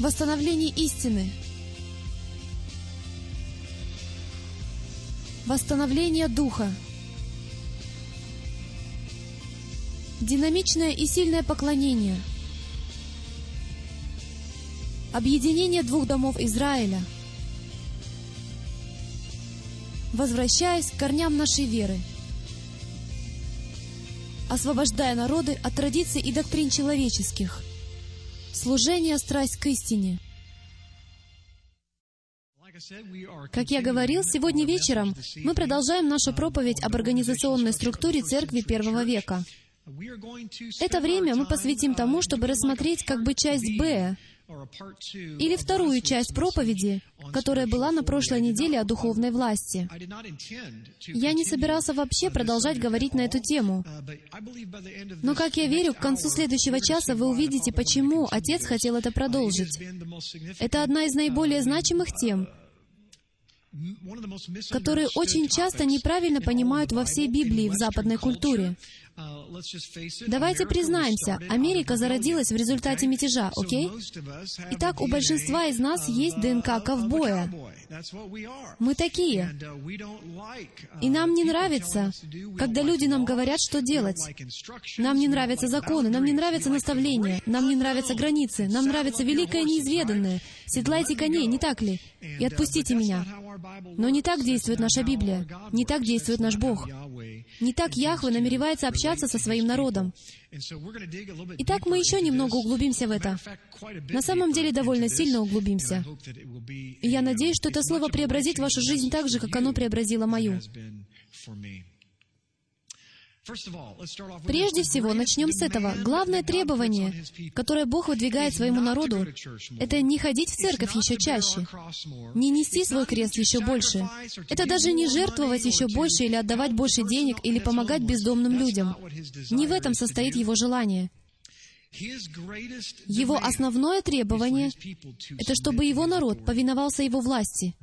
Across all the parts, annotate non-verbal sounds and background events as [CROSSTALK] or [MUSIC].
Восстановление истины. Восстановление духа. Динамичное и сильное поклонение. Объединение двух домов Израиля. Возвращаясь к корням нашей веры. Освобождая народы от традиций и доктрин человеческих. Служение, страсть к истине. Как я говорил, сегодня вечером мы продолжаем нашу проповедь об организационной структуре церкви первого века. Это время мы посвятим тому, чтобы рассмотреть как бы часть «Б» или вторую часть проповеди, которая была на прошлой неделе о духовной власти. Я не собирался вообще продолжать говорить на эту тему. Но, как я верю, к концу следующего часа вы увидите, почему Отец хотел это продолжить. Это одна из наиболее значимых тем, которые очень часто неправильно понимают во всей Библии в западной культуре. Давайте признаемся, Америка зародилась в результате мятежа, окей? Итак, у большинства из нас есть ДНК ковбоя. Мы такие. И нам не нравится, когда люди нам говорят, что делать. Нам не нравятся законы, нам не нравятся наставления, нам не нравятся границы, нам нравится великое неизведанное. Седлайте коней, не так ли? И отпустите меня. Но не так действует наша Библия, не так действует наш Бог. Не так Яхве намеревается общаться со своим народом. Итак, мы еще немного углубимся в это. На самом деле, довольно сильно углубимся. И я надеюсь, что это слово преобразит вашу жизнь так же, как оно преобразило мою. Прежде всего, начнем с этого. Главное требование, которое Бог выдвигает своему народу, это не ходить в церковь еще чаще, не нести свой крест еще больше. Это даже не жертвовать еще больше или отдавать больше денег или помогать бездомным людям. Не в этом состоит Его желание. Его основное требование — это чтобы Его народ повиновался Его власти.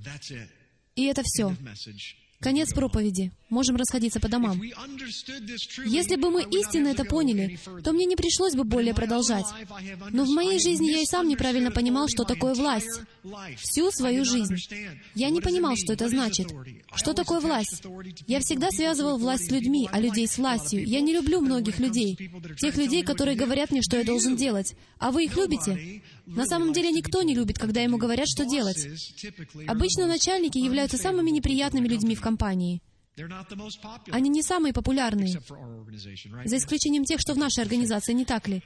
И это все. Конец проповеди. Можем расходиться по домам. Если бы мы истинно это поняли, то мне не пришлось бы более продолжать. Но в моей жизни я и сам неправильно понимал, что такое власть. Всю свою жизнь. Я не понимал, что это значит. Что такое власть? Я всегда связывал власть с людьми, а людей с властью. Я не люблю многих людей. Тех людей, которые говорят мне, что я должен делать. А вы их любите? На самом деле никто не любит, когда ему говорят, что делать. Обычно начальники являются самыми неприятными людьми в компании. Они не самые популярные, за исключением тех, что в нашей организации, не так ли?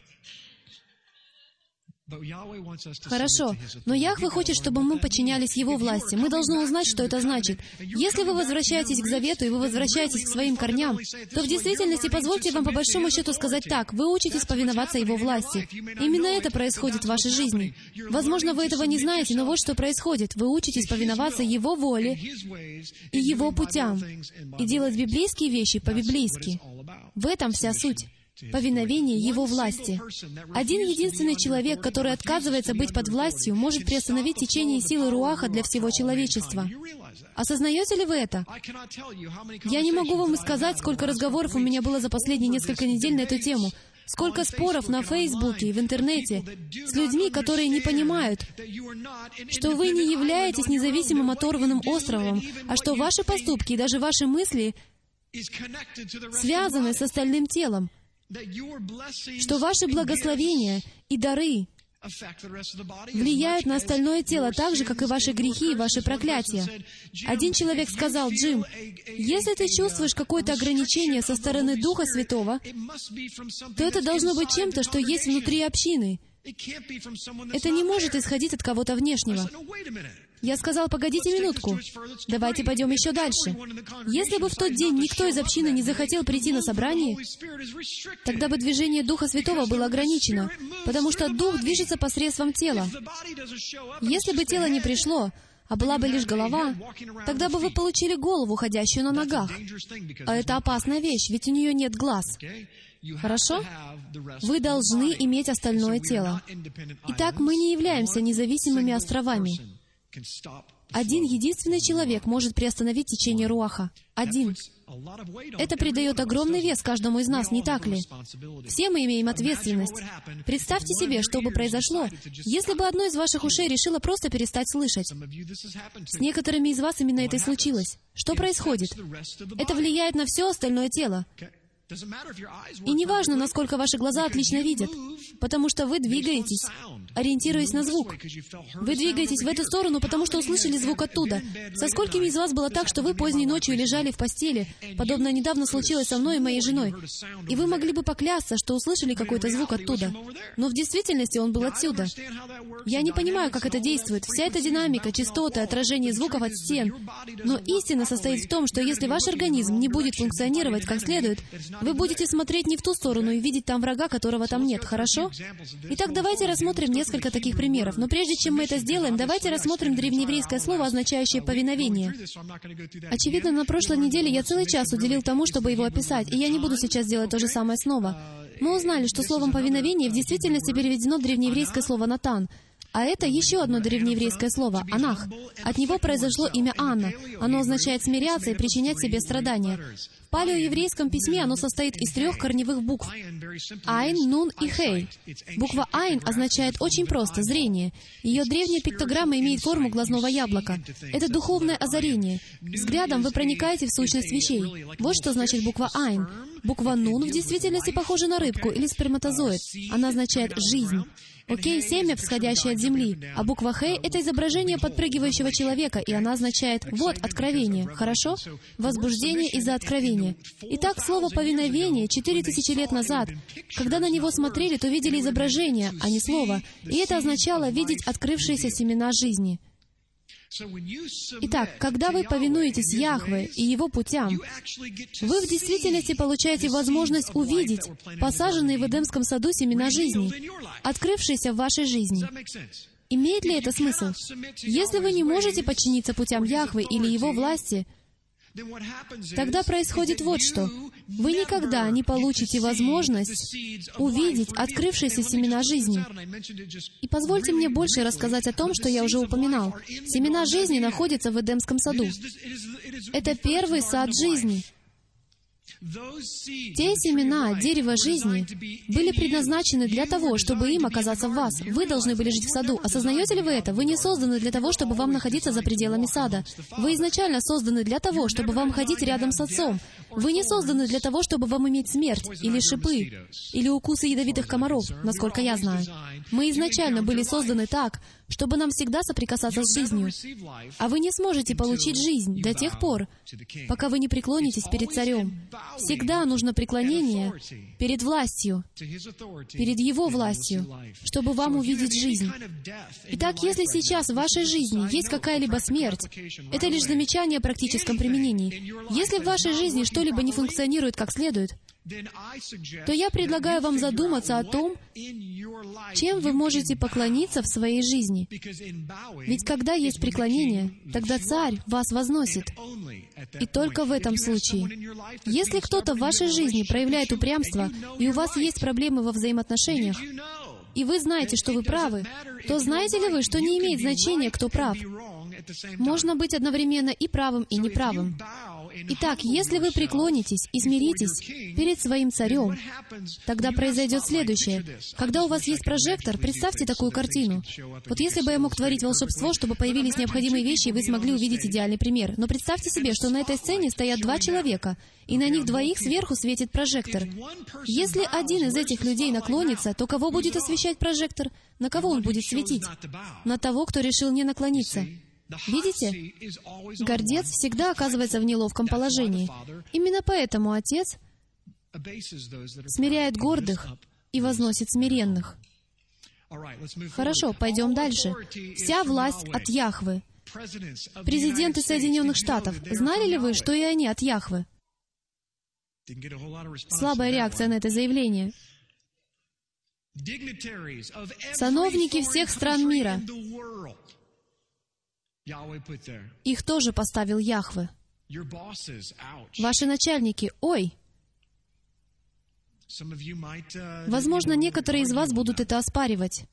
Хорошо, но Яхве хочет, чтобы мы подчинялись Его власти. Мы должны узнать, что это значит. Если вы возвращаетесь к завету и вы возвращаетесь к своим корням, то в действительности позвольте вам по большому счету сказать так, вы учитесь повиноваться Его власти. Именно это происходит в вашей жизни. Возможно, вы этого не знаете, но вот что происходит. Вы учитесь повиноваться Его воле и Его путям, и делать библейские вещи по-библейски. В этом вся суть повиновение Его власти. Один единственный человек, который отказывается быть под властью, может приостановить течение силы Руаха для всего человечества. Осознаете ли вы это? Я не могу вам сказать, сколько разговоров у меня было за последние несколько недель на эту тему. Сколько споров на Фейсбуке и в интернете с людьми, которые не понимают, что вы не являетесь независимым оторванным островом, а что ваши поступки и даже ваши мысли связаны с остальным телом что ваши благословения и дары влияют на остальное тело так же, как и ваши грехи и ваши проклятия. Один человек сказал, Джим, если ты чувствуешь какое-то ограничение со стороны Духа Святого, то это должно быть чем-то, что есть внутри общины. Это не может исходить от кого-то внешнего. Я сказал, погодите минутку, давайте пойдем еще дальше. Если бы в тот день никто из общины не захотел прийти на собрание, тогда бы движение Духа Святого было ограничено, потому что Дух движется посредством тела. Если бы тело не пришло, а была бы лишь голова, тогда бы вы получили голову, ходящую на ногах. А это опасная вещь, ведь у нее нет глаз. Хорошо? Вы должны иметь остальное тело. Итак, мы не являемся независимыми островами. Один единственный человек может приостановить течение Руаха. Один. Это придает огромный вес каждому из нас, не так ли? Все мы имеем ответственность. Представьте себе, что бы произошло, если бы одно из ваших ушей решило просто перестать слышать. С некоторыми из вас именно это и случилось. Что происходит? Это влияет на все остальное тело. И не важно, насколько ваши глаза отлично видят, потому что вы двигаетесь, ориентируясь на звук. Вы двигаетесь в эту сторону, потому что услышали звук оттуда. Со сколькими из вас было так, что вы поздней ночью лежали в постели, подобное недавно случилось со мной и моей женой, и вы могли бы поклясться, что услышали какой-то звук оттуда. Но в действительности он был отсюда. Я не понимаю, как это действует. Вся эта динамика, частоты, отражение звуков от стен. Но истина состоит в том, что если ваш организм не будет функционировать как следует, вы будете смотреть не в ту сторону и видеть там врага, которого там нет, хорошо? Итак, давайте рассмотрим несколько таких примеров. Но прежде чем мы это сделаем, давайте рассмотрим древнееврейское слово, означающее «повиновение». Очевидно, на прошлой неделе я целый час уделил тому, чтобы его описать, и я не буду сейчас делать то же самое снова. Мы узнали, что словом «повиновение» в действительности переведено древнееврейское слово «натан», а это еще одно древнееврейское слово — «анах». От него произошло имя Анна. Оно означает «смиряться» и «причинять себе страдания». В палеоеврейском письме оно состоит из трех корневых букв — «айн», «нун» и «хей». Буква «айн» означает очень просто — «зрение». Ее древняя пиктограмма имеет форму глазного яблока. Это духовное озарение. Взглядом вы проникаете в сущность вещей. Вот что значит буква «айн». Буква «нун» в действительности похожа на рыбку или сперматозоид. Она означает «жизнь». Окей, семя, всходящее от земли. А буква «Хей» — это изображение подпрыгивающего человека, и она означает «вот, откровение». Хорошо? Возбуждение из-за откровения. Итак, слово «повиновение» четыре тысячи лет назад, когда на него смотрели, то видели изображение, а не слово. И это означало видеть открывшиеся семена жизни. Итак, когда вы повинуетесь Яхве и Его путям, вы в действительности получаете возможность увидеть посаженные в Эдемском саду семена жизни, открывшиеся в вашей жизни. Имеет ли это смысл? Если вы не можете подчиниться путям Яхвы или Его власти, Тогда происходит вот что. Вы никогда не получите возможность увидеть открывшиеся семена жизни. И позвольте мне больше рассказать о том, что я уже упоминал. Семена жизни находятся в Эдемском саду. Это первый сад жизни. Те семена дерева жизни были предназначены для того, чтобы им оказаться в вас. Вы должны были жить в саду. Осознаете ли вы это? Вы не созданы для того, чтобы вам находиться за пределами сада. Вы изначально созданы для того, чтобы вам ходить рядом с Отцом. Вы не созданы для того, чтобы вам иметь смерть, или шипы, или укусы ядовитых комаров, насколько я знаю. Мы изначально были созданы так, чтобы нам всегда соприкасаться с жизнью. А вы не сможете получить жизнь до тех пор, пока вы не преклонитесь перед царем. Всегда нужно преклонение перед властью, перед Его властью, чтобы вам увидеть жизнь. Итак, если сейчас в вашей жизни есть какая-либо смерть, это лишь замечание о практическом применении. Если в вашей жизни что-либо не функционирует как следует, то я предлагаю вам задуматься о том, чем вы можете поклониться в своей жизни. Ведь когда есть преклонение, тогда Царь вас возносит. И только в этом случае. Если кто-то в вашей жизни проявляет упрямство, и у вас есть проблемы во взаимоотношениях, и вы знаете, что вы правы, то знаете ли вы, что не имеет значения, кто прав? Можно быть одновременно и правым, и неправым. Итак, если вы преклонитесь и перед своим царем, тогда произойдет следующее. Когда у вас есть прожектор, представьте такую картину. Вот если бы я мог творить волшебство, чтобы появились необходимые вещи, и вы смогли увидеть идеальный пример. Но представьте себе, что на этой сцене стоят два человека, и на них двоих сверху светит прожектор. Если один из этих людей наклонится, то кого будет освещать прожектор? На кого он будет светить? На того, кто решил не наклониться. Видите? Гордец всегда оказывается в неловком положении. Именно поэтому Отец смиряет гордых и возносит смиренных. Хорошо, пойдем дальше. Вся власть от Яхвы. Президенты Соединенных Штатов, знали ли вы, что и они от Яхвы? Слабая реакция на это заявление. Сановники всех стран мира, их тоже поставил Яхве. Ваши начальники, ой! Возможно, некоторые из вас будут это оспаривать.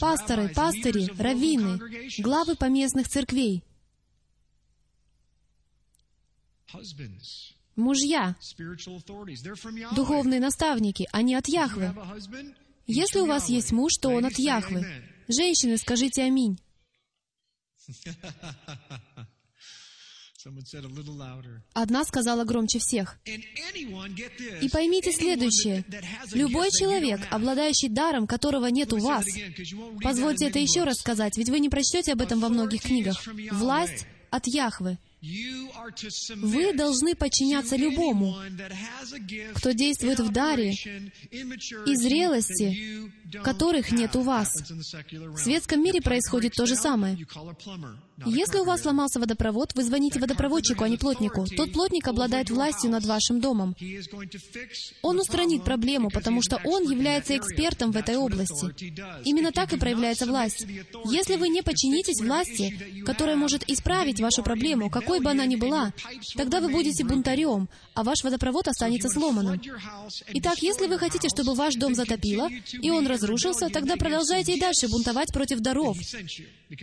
Пасторы, пастыри, раввины, главы поместных церквей. Мужья, духовные наставники, они от Яхвы. Если у вас есть муж, то он от Яхвы. Женщины, скажите аминь. [LAUGHS] Одна сказала громче всех. И поймите следующее. Любой человек, обладающий даром, которого нет у вас, позвольте это еще раз сказать, ведь вы не прочтете об этом во многих книгах. Власть от Яхвы. Вы должны подчиняться любому, кто действует в даре и зрелости, которых нет у вас. В светском мире происходит то же самое. Если у вас сломался водопровод, вы звоните водопроводчику, а не плотнику. Тот плотник обладает властью над вашим домом. Он устранит проблему, потому что он является экспертом в этой области. Именно так и проявляется власть. Если вы не подчинитесь власти, которая может исправить вашу проблему, какой бы она ни была, тогда вы будете бунтарем, а ваш водопровод останется сломанным. Итак, если вы хотите, чтобы ваш дом затопило, и он разрушился, тогда продолжайте и дальше бунтовать против даров,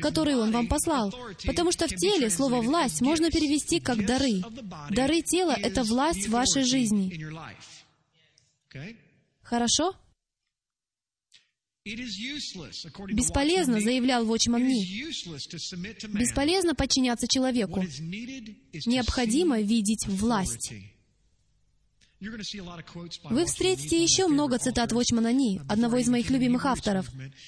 которые Он вам послал. Потому что в теле слово «власть» можно перевести как «дары». Дары тела — это власть в вашей жизни. Хорошо? Бесполезно, заявлял Вочман Ни. Бесполезно подчиняться человеку. Необходимо видеть власть. Вы встретите еще много цитат Вочмана Ни, одного из моих любимых авторов.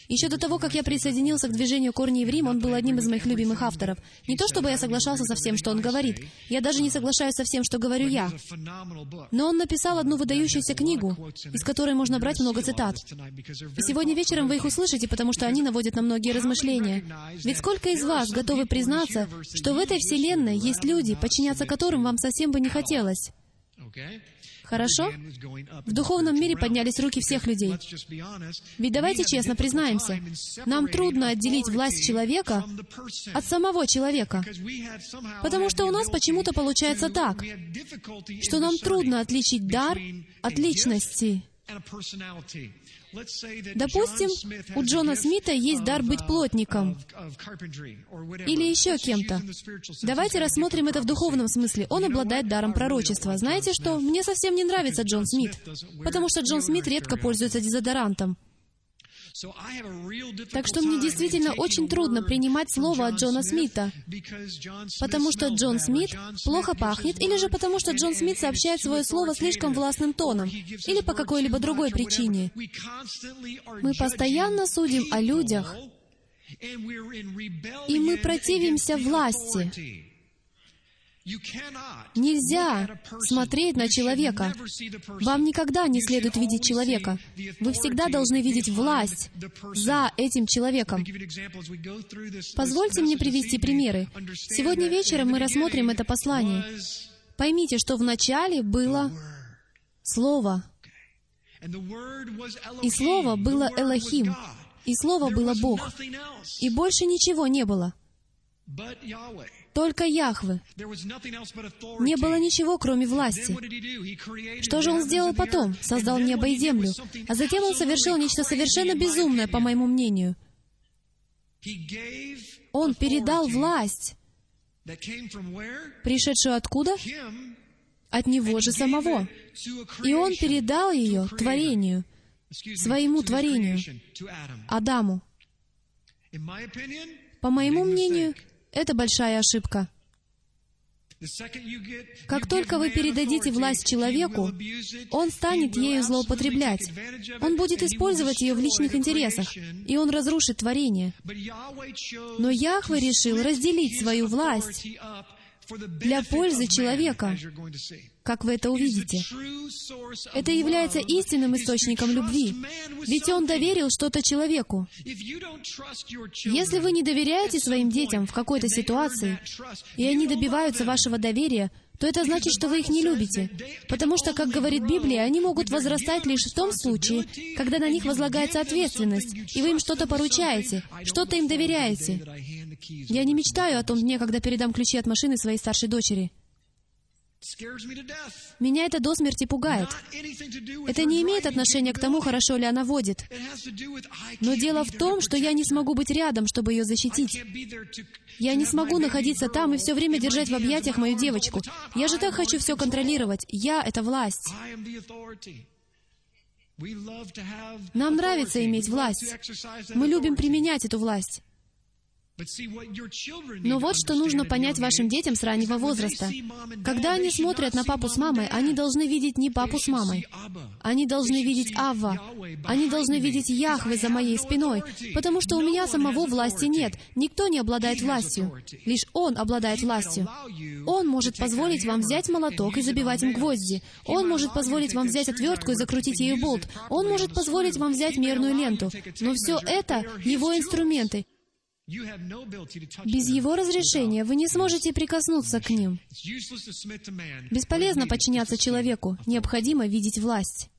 Еще до того, как я присоединился к движению «Корни в Рим», он был одним из моих любимых авторов. Не то чтобы я соглашался со всем, что он говорит. Я даже не соглашаюсь со всем, что говорю я. Но он написал одну выдающуюся книгу, из которой можно брать много цитат. И сегодня вечером вы их услышите, потому что они наводят на многие размышления. Ведь сколько из вас готовы признаться, что в этой вселенной есть люди, подчиняться которым вам совсем бы не хотелось? Хорошо? В духовном мире поднялись руки всех людей. Ведь давайте честно признаемся, нам трудно отделить власть человека от самого человека, потому что у нас почему-то получается так, что нам трудно отличить дар от личности. Допустим, у Джона Смита есть дар быть плотником или еще кем-то. Давайте рассмотрим это в духовном смысле. Он обладает даром пророчества. Знаете что? Мне совсем не нравится Джон Смит, потому что Джон Смит редко пользуется дезодорантом. Так что мне действительно очень трудно принимать слово от Джона Смита, потому что Джон Смит плохо пахнет, или же потому что Джон Смит сообщает свое слово слишком властным тоном, или по какой-либо другой причине. Мы постоянно судим о людях, и мы противимся власти. Нельзя смотреть на человека. Вам никогда не следует видеть человека. Вы всегда должны видеть власть за этим человеком. Позвольте мне привести примеры. Сегодня вечером мы рассмотрим это послание. Поймите, что вначале было Слово. И Слово было Элохим. И Слово было Бог. И больше ничего не было. Только Яхвы. Не было ничего, кроме власти. Что же Он сделал потом? Создал небо и землю. А затем Он совершил нечто совершенно безумное, по моему мнению. Он передал власть, пришедшую откуда? От Него же самого. И Он передал ее творению, своему творению, Адаму. По моему мнению, это большая ошибка. Как только вы передадите власть человеку, он станет ею злоупотреблять. Он будет использовать ее в личных интересах, и он разрушит творение. Но Яхве решил разделить свою власть для пользы человека, как вы это увидите. Это является истинным источником любви, ведь Он доверил что-то человеку. Если вы не доверяете своим детям в какой-то ситуации, и они добиваются вашего доверия, то это значит, что вы их не любите. Потому что, как говорит Библия, они могут возрастать лишь в том случае, когда на них возлагается ответственность, и вы им что-то поручаете, что-то им доверяете. Я не мечтаю о том дне, когда передам ключи от машины своей старшей дочери. Меня это до смерти пугает. Это не имеет отношения к тому, хорошо ли она водит. Но дело в том, что я не смогу быть рядом, чтобы ее защитить. Я не смогу находиться там и все время держать в объятиях мою девочку. Я же так хочу все контролировать. Я — это власть. Нам нравится иметь власть. Мы любим применять эту власть. Но вот что нужно понять вашим детям с раннего возраста. Когда они смотрят на папу с мамой, они должны видеть не папу с мамой. Они должны видеть Авва. Они должны видеть Яхве за моей спиной, потому что у меня самого власти нет. Никто не обладает властью. Лишь Он обладает властью. Он может позволить вам взять молоток и забивать им гвозди. Он может позволить вам взять отвертку и закрутить ею болт. Он может позволить вам взять мерную ленту. Но все это Его инструменты. Без Его разрешения вы не сможете прикоснуться к ним. Бесполезно подчиняться человеку. Необходимо видеть власть.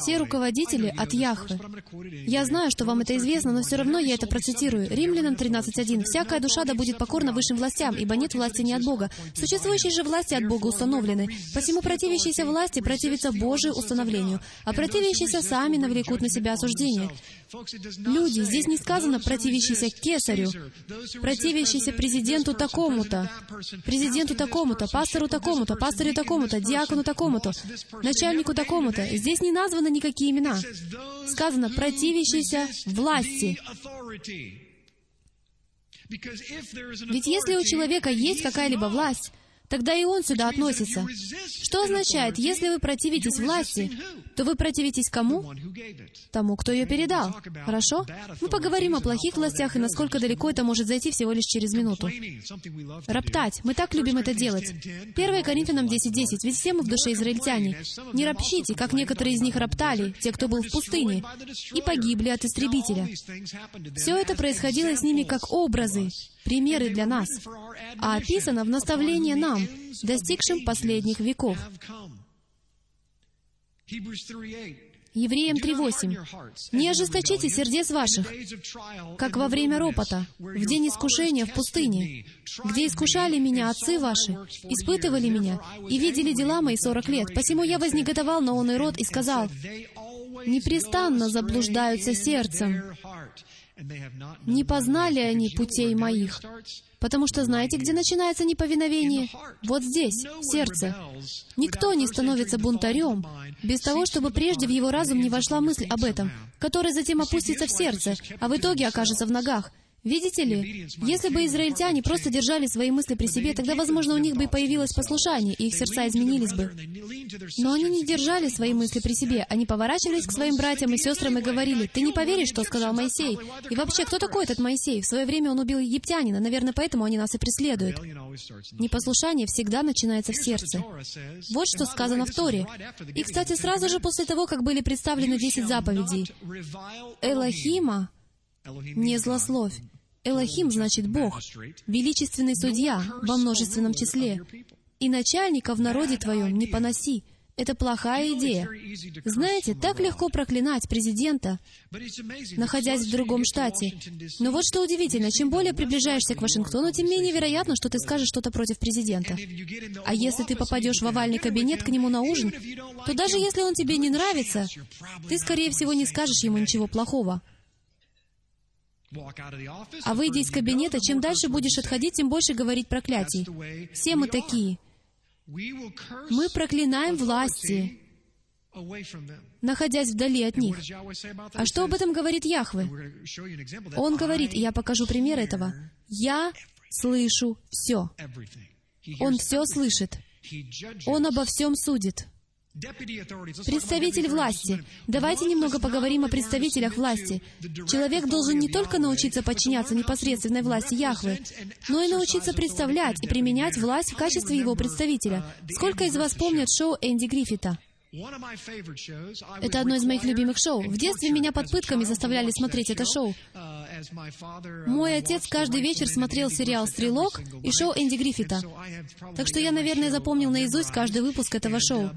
Все руководители от it Я знаю, что вам это известно, но все равно я это процитирую. Римлянам every authority, 13.1. for there's «Всякая душа да будет покорна высшим властям, ибо нет власти не от Бога. Существующие же власти от Бога установлены. Посему противящиеся власти противятся Божию установлению, а противящиеся сами навлекут на себя осуждение. Люди, здесь не сказано противящийся кесарю, противящийся президенту такому-то, президенту такому-то, пастору такому-то, deacon такому-то, диакону такому-то, начальнику never такому-то. Здесь не названы никакие имена. Сказано, resist власти. Ведь если у человека есть какая-либо власть, тогда и он сюда относится. Что означает, если вы противитесь власти, то вы противитесь кому? Тому, кто ее передал. Хорошо? Мы поговорим о плохих властях и насколько далеко это может зайти всего лишь через минуту. Роптать. Мы так любим это делать. 1 Коринфянам 10.10. Ведь все мы в душе израильтяне. Не ропщите, как некоторые из них роптали, те, кто был в пустыне, и погибли от истребителя. Все это происходило с ними как образы, примеры для нас, а описано в наставлении нам, достигшим последних веков. Евреям 3.8. «Не ожесточите сердец ваших, как во время ропота, в день искушения в пустыне, где искушали меня отцы ваши, испытывали меня и видели дела мои сорок лет. Посему я вознегодовал на он и род и сказал, непрестанно заблуждаются сердцем, не познали они путей моих. Потому что знаете, где начинается неповиновение? Вот здесь, в сердце. Никто не становится бунтарем без того, чтобы прежде в его разум не вошла мысль об этом, которая затем опустится в сердце, а в итоге окажется в ногах. Видите ли, если бы израильтяне просто держали свои мысли при себе, тогда, возможно, у них бы и появилось послушание, и их сердца изменились бы. Но они не держали свои мысли при себе. Они поворачивались к своим братьям и сестрам и говорили, «Ты не поверишь, что сказал Моисей. И вообще, кто такой этот Моисей? В свое время он убил египтянина. Наверное, поэтому они нас и преследуют». Непослушание всегда начинается в сердце. Вот что сказано в Торе. И, кстати, сразу же после того, как были представлены десять заповедей, Элохима не злословь. Элохим значит Бог, величественный судья во множественном числе. И начальника в народе твоем не поноси. Это плохая идея. Знаете, так легко проклинать президента, находясь в другом штате. Но вот что удивительно, чем более приближаешься к Вашингтону, тем менее вероятно, что ты скажешь что-то против президента. А если ты попадешь в овальный кабинет к нему на ужин, то даже если он тебе не нравится, ты, скорее всего, не скажешь ему ничего плохого. А выйдя из кабинета, чем дальше будешь отходить, тем больше говорить проклятий. Все мы такие. Мы проклинаем власти, находясь вдали от них. А что об этом говорит Яхве? Он говорит, и я покажу пример этого. «Я слышу все». Он все слышит. Он обо всем судит. Представитель власти. Давайте немного поговорим о представителях власти. Человек должен не только научиться подчиняться непосредственной власти Яхвы, но и научиться представлять и применять власть в качестве его представителя. Сколько из вас помнят шоу Энди Гриффита? Это одно из моих любимых шоу. В детстве меня под пытками заставляли смотреть это шоу. Мой отец каждый вечер смотрел сериал «Стрелок» и шоу Энди Гриффита. Так что я, наверное, запомнил наизусть каждый выпуск этого шоу.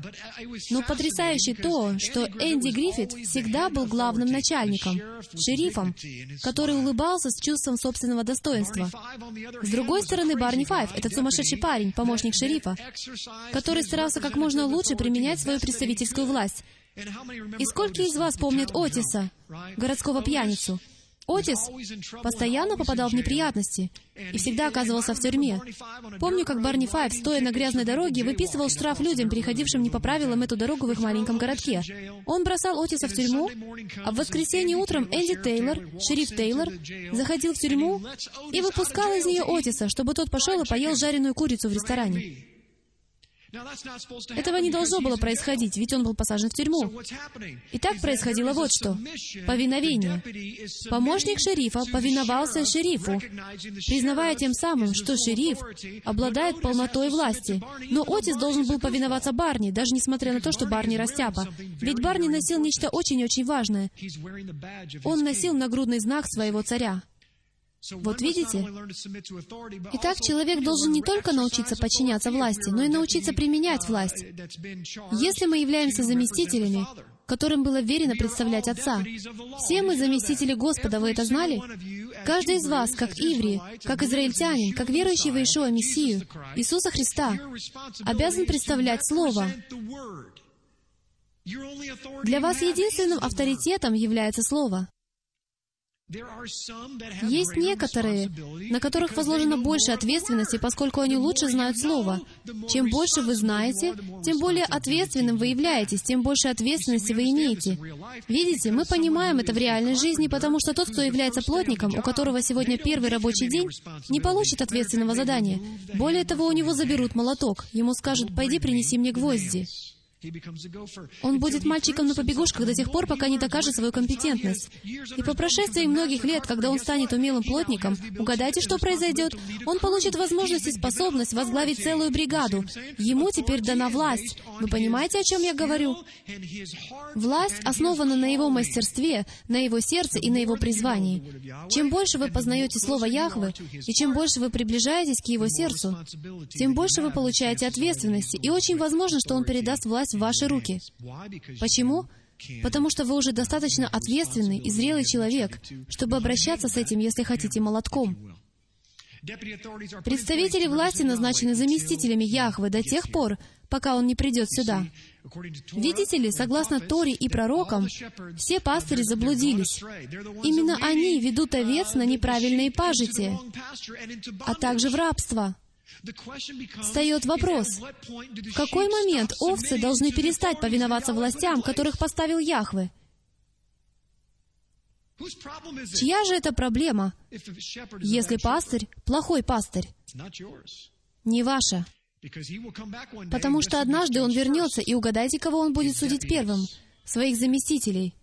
Но потрясающе то, что Энди Гриффит всегда был главным начальником, шерифом, который улыбался с чувством собственного достоинства. С другой стороны, Барни Файв — это сумасшедший парень, помощник шерифа, который старался как можно лучше применять свою представительскую власть. И сколько из вас помнят Отиса, городского пьяницу? Отис постоянно попадал в неприятности и всегда оказывался в тюрьме. Помню, как Барни Файв, стоя на грязной дороге, выписывал штраф людям, переходившим не по правилам эту дорогу в их маленьком городке. Он бросал Отиса в тюрьму, а в воскресенье утром Энди Тейлор, шериф Тейлор, заходил в тюрьму и выпускал из нее Отиса, чтобы тот пошел и поел жареную курицу в ресторане. Этого не должно было происходить, ведь он был посажен в тюрьму. И так происходило вот что. Повиновение. Помощник шерифа повиновался шерифу, признавая тем самым, что шериф обладает полнотой власти. Но Отис должен был повиноваться Барни, даже несмотря на то, что Барни растяпа. Ведь Барни носил нечто очень-очень важное. Он носил нагрудный знак своего царя. Вот видите? Итак, человек должен не только научиться подчиняться власти, но и научиться применять власть. Если мы являемся заместителями, которым было верено представлять Отца. Все мы заместители Господа, вы это знали? Каждый из вас, как иври, как израильтянин, как верующий в Иешуа Мессию, Иисуса Христа, обязан представлять Слово. Для вас единственным авторитетом является Слово. Есть некоторые, на которых возложена больше ответственности, поскольку они лучше знают Слово. Чем больше вы знаете, тем более ответственным вы являетесь, тем больше ответственности вы имеете. Видите, мы понимаем это в реальной жизни, потому что тот, кто является плотником, у которого сегодня первый рабочий день, не получит ответственного задания. Более того, у него заберут молоток. Ему скажут, «Пойди принеси мне гвозди». Он будет мальчиком на побегушках до тех пор, пока не докажет свою компетентность. И по прошествии многих лет, когда он станет умелым плотником, угадайте, что произойдет? Он получит возможность и способность возглавить целую бригаду. Ему теперь дана власть. Вы понимаете, о чем я говорю? Власть основана на его мастерстве, на его сердце и на его призвании. Чем больше вы познаете Слово Яхвы, и чем больше вы приближаетесь к его сердцу, тем больше вы получаете ответственности, и очень возможно, что он передаст власть в ваши руки. Почему? Потому что вы уже достаточно ответственный и зрелый человек, чтобы обращаться с этим, если хотите, молотком. Представители власти назначены заместителями Яхвы до тех пор, пока он не придет сюда. Видите ли, согласно Торе и пророкам, все пастыри заблудились. Именно они ведут овец на неправильные пажити, а также в рабство. Встает вопрос, в какой момент овцы должны перестать повиноваться властям, которых поставил Яхве? Чья же это проблема, если пастырь — плохой пастырь? Не ваша. Потому что однажды он вернется, и угадайте, кого он будет судить первым? Своих заместителей.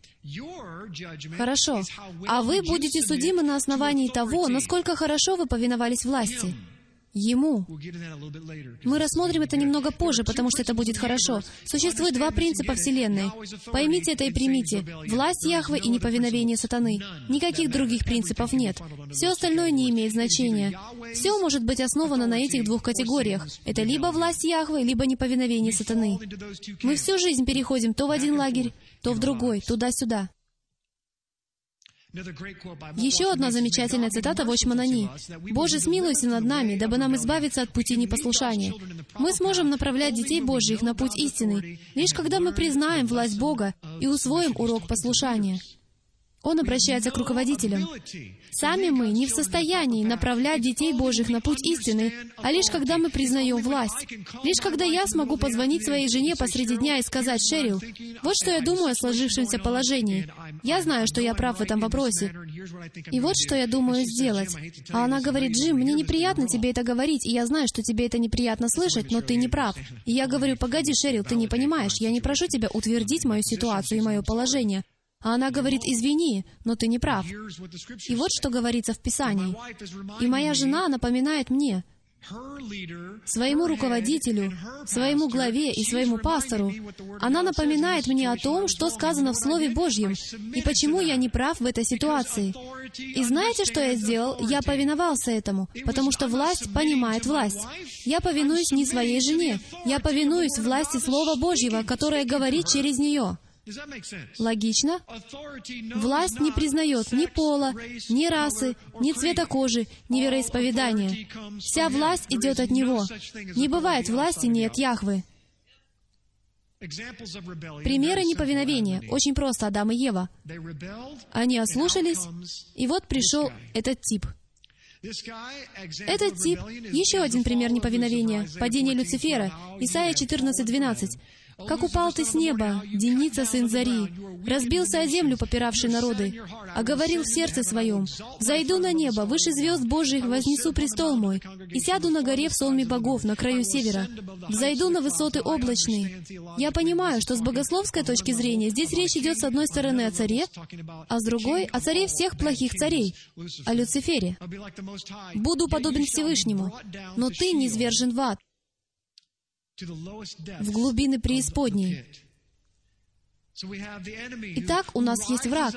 Хорошо. А вы будете судимы на основании того, насколько хорошо вы повиновались власти. Ему. Мы рассмотрим это немного позже, потому что это будет хорошо. Существует два принципа Вселенной. Поймите это и примите. Власть Яхвы и неповиновение сатаны. Никаких других принципов нет. Все остальное не имеет значения. Все может быть основано на этих двух категориях. Это либо власть Яхвы, либо неповиновение сатаны. Мы всю жизнь переходим то в один лагерь, то в другой, туда-сюда. Еще одна замечательная цитата Вочмана Ни. «Боже, смилуйся над нами, дабы нам избавиться от пути непослушания. Мы сможем направлять детей Божьих на путь истины, лишь когда мы признаем власть Бога и усвоим урок послушания». Он обращается к руководителям. Сами мы не в состоянии направлять детей Божьих на путь истины, а лишь когда мы признаем власть. Лишь когда я смогу позвонить своей жене посреди дня и сказать, «Шерил, вот что я думаю о сложившемся положении. Я знаю, что я прав в этом вопросе. И вот что я думаю сделать». А она говорит, «Джим, мне неприятно тебе это говорить, и я знаю, что тебе это неприятно слышать, но ты не прав». И я говорю, «Погоди, Шерил, ты не понимаешь, я не прошу тебя утвердить мою ситуацию и мое положение. А она говорит, извини, но ты не прав. И вот что говорится в Писании. И моя жена напоминает мне, своему руководителю, своему главе и своему пастору, она напоминает мне о том, что сказано в Слове Божьем, и почему я не прав в этой ситуации. И знаете, что я сделал? Я повиновался этому, потому что власть понимает власть. Я повинуюсь не своей жене, я повинуюсь власти Слова Божьего, которое говорит через нее. Логично? Власть не признает ни пола, ни расы, ни цвета кожи, ни вероисповедания. Вся власть идет от Него. Не бывает власти не от Яхвы. Примеры неповиновения. Очень просто. Адам и Ева. Они ослушались, и вот пришел этот тип. Этот тип — еще один пример неповиновения, падение Люцифера, Исайя 14.12. Как упал ты с неба, Деница, сын Зари, разбился о землю, попиравший народы, а говорил в сердце своем, «Зайду на небо, выше звезд Божьих вознесу престол мой, и сяду на горе в сонме богов на краю севера, взойду на высоты облачные». Я понимаю, что с богословской точки зрения здесь речь идет с одной стороны о царе, а с другой — о царе всех плохих царей, о Люцифере. «Буду подобен Всевышнему, но ты не свержен в ад, в глубины преисподней. Итак, у нас есть враг,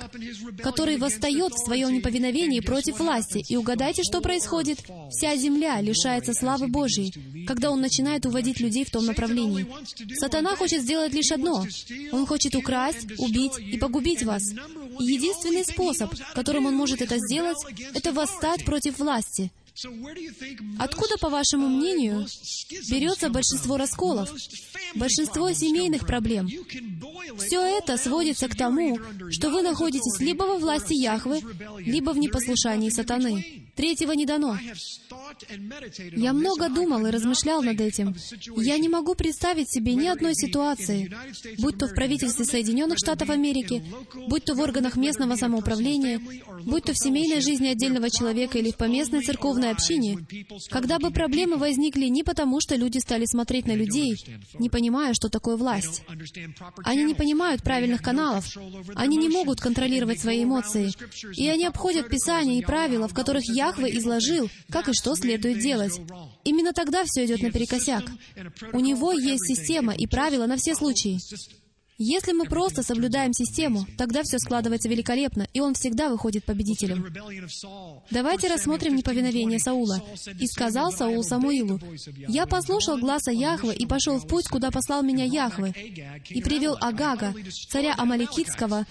который восстает в своем неповиновении против власти. И угадайте, что происходит? Вся земля лишается славы Божьей, когда он начинает уводить людей в том направлении. Сатана хочет сделать лишь одно. Он хочет украсть, убить и погубить вас. И единственный способ, которым он может это сделать, это восстать против власти — Откуда, по вашему мнению, берется большинство расколов, большинство семейных проблем? Все это сводится к тому, что вы находитесь либо во власти Яхвы, либо в непослушании сатаны. Третьего не дано. Я много думал и размышлял над этим. Я не могу представить себе ни одной ситуации, будь то в правительстве Соединенных Штатов Америки, будь то в органах местного самоуправления, будь то в семейной жизни отдельного человека или в поместной церковной общине, когда бы проблемы возникли не потому, что люди стали смотреть на людей, не понимая, что такое власть. Они не понимают правильных каналов, они не могут контролировать свои эмоции, и они обходят Писания и правила, в которых Яхве изложил, как и что следует делать. Именно тогда все идет наперекосяк. У него есть система и правила на все случаи. Если мы просто соблюдаем систему, тогда все складывается великолепно, и он всегда выходит победителем. Давайте рассмотрим неповиновение Саула. «И сказал Саул Самуилу, «Я послушал гласа Яхвы и пошел в путь, куда послал меня Яхвы, и привел Агага, царя Амаликитского,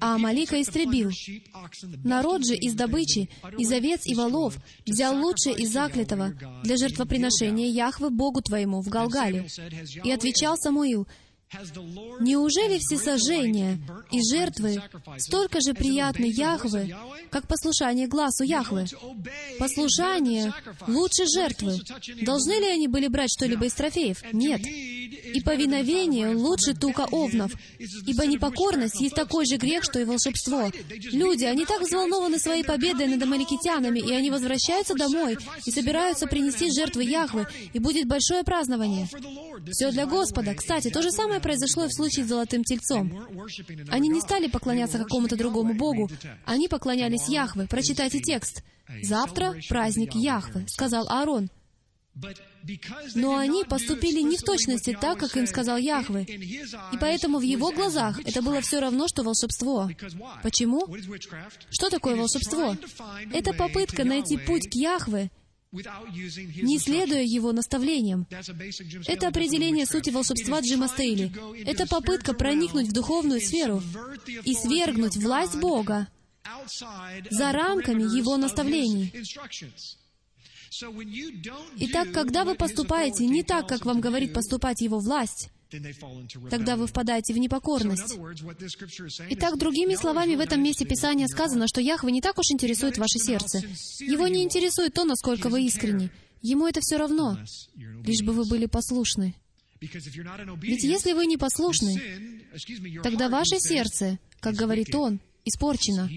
а Амалика истребил. Народ же из добычи, из овец и волов, взял лучшее из заклятого для жертвоприношения Яхвы Богу твоему в Галгале. И отвечал Самуил, Неужели все сожжения и жертвы столько же приятны Яхве, как послушание глазу Яхвы? Послушание лучше жертвы. Должны ли они были брать что-либо из трофеев? Нет. И повиновение лучше тука овнов, ибо непокорность есть такой же грех, что и волшебство. Люди, они так взволнованы своей победой над амаликитянами, и они возвращаются домой и собираются принести жертвы Яхвы, и будет большое празднование. Все для Господа. Кстати, то же самое произошло и в случае с Золотым Тельцом. Они не стали поклоняться какому-то другому Богу, они поклонялись Яхве. Прочитайте текст. «Завтра праздник Яхвы», — сказал Аарон. Но они поступили не в точности так, как им сказал Яхве. И поэтому в его глазах это было все равно, что волшебство. Почему? Что такое волшебство? Это попытка найти путь к Яхве, не следуя его наставлениям. Это определение сути волшебства Джима Стейли. Это попытка проникнуть в духовную сферу и свергнуть власть Бога за рамками его наставлений. Итак, когда вы поступаете не так, как вам говорит поступать его власть, тогда вы впадаете в непокорность. Итак, другими словами, в этом месте Писания сказано, что Яхве не так уж интересует ваше сердце. Его не интересует то, насколько вы искренни. Ему это все равно, лишь бы вы были послушны. Ведь если вы не послушны, тогда ваше сердце, как говорит Он, испорчено.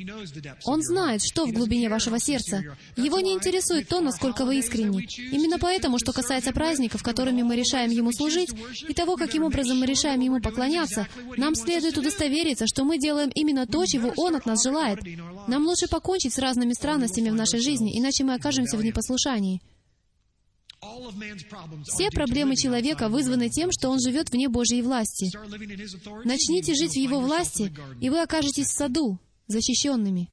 Он знает, что в глубине вашего сердца. Его не интересует то, насколько вы искренни. Именно поэтому, что касается праздников, которыми мы решаем Ему служить, и того, каким образом мы решаем Ему поклоняться, нам следует удостовериться, что мы делаем именно то, чего Он от нас желает. Нам лучше покончить с разными странностями в нашей жизни, иначе мы окажемся в непослушании. Все проблемы человека вызваны тем, что он живет вне Божьей власти. Начните жить в Его власти, и вы окажетесь в саду, защищенными.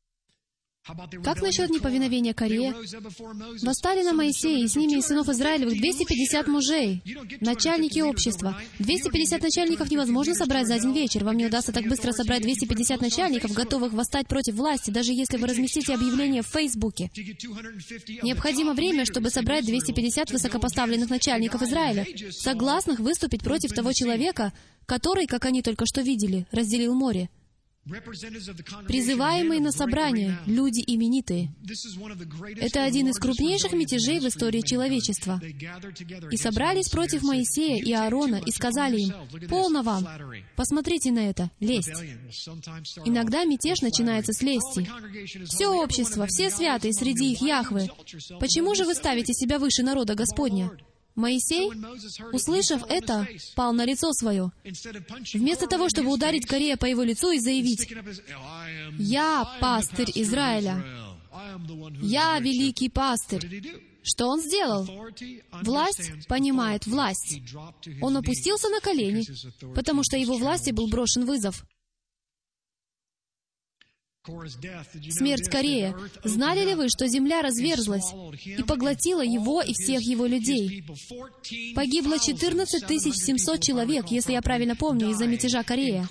Как насчет неповиновения Корея? Восстали на Моисея, и с ними из сынов Израилевых 250 мужей, начальники общества. 250 начальников невозможно собрать за один вечер. Вам не удастся так быстро собрать 250 начальников, готовых восстать против власти, даже если вы разместите объявление в Фейсбуке. Необходимо время, чтобы собрать 250 высокопоставленных начальников Израиля, согласных выступить против того человека, который, как они только что видели, разделил море. Призываемые на собрание, люди именитые. Это один из крупнейших мятежей в истории человечества. И собрались против Моисея и Аарона и сказали им, «Полно вам! Посмотрите на это! Лесть!» Иногда мятеж начинается с лести. Все общество, все святые, среди их Яхвы. Почему же вы ставите себя выше народа Господня? Моисей, услышав это, пал на лицо свое. Вместо того, чтобы ударить Корея по его лицу и заявить, «Я пастырь Израиля, я великий пастырь», что он сделал? Власть понимает власть. Он опустился на колени, потому что его власти был брошен вызов. Смерть Корея. Знали ли вы, что земля разверзлась и поглотила его и всех его людей? Погибло 14 700 человек, если я правильно помню, из-за мятежа Корея.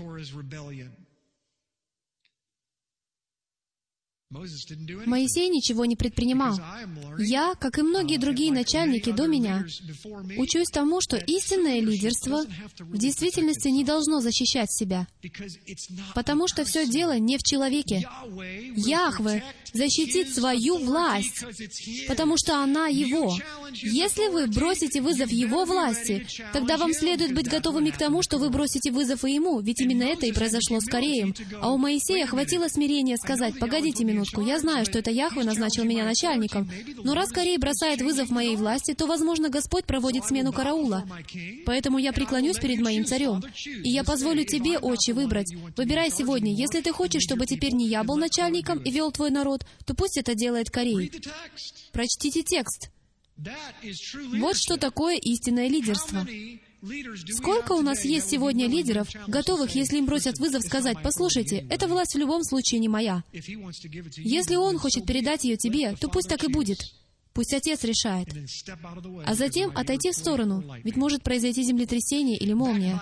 Моисей ничего не предпринимал. Я, как и многие другие начальники до меня, учусь тому, что истинное лидерство в действительности не должно защищать себя, потому что все дело не в человеке. Яхве защитит свою власть, потому что она Его. Если вы бросите вызов Его власти, тогда вам следует быть готовыми к тому, что вы бросите вызов и Ему, ведь именно это и произошло с Кореем. А у Моисея хватило смирения сказать, «Погодите минуту, минутку. Я знаю, что это Яхве назначил меня начальником. Но раз Корей бросает вызов моей власти, то, возможно, Господь проводит смену караула. Поэтому я преклонюсь перед моим царем. И я позволю тебе, отче, выбрать. Выбирай сегодня. Если ты хочешь, чтобы теперь не я был начальником и вел твой народ, то пусть это делает Корей. Прочтите текст. Вот что такое истинное лидерство. Сколько у нас есть сегодня лидеров, готовых, если им бросят вызов, сказать, «Послушайте, эта власть в любом случае не моя. Если он хочет передать ее тебе, то пусть так и будет. Пусть Отец решает. А затем отойти в сторону, ведь может произойти землетрясение или молния.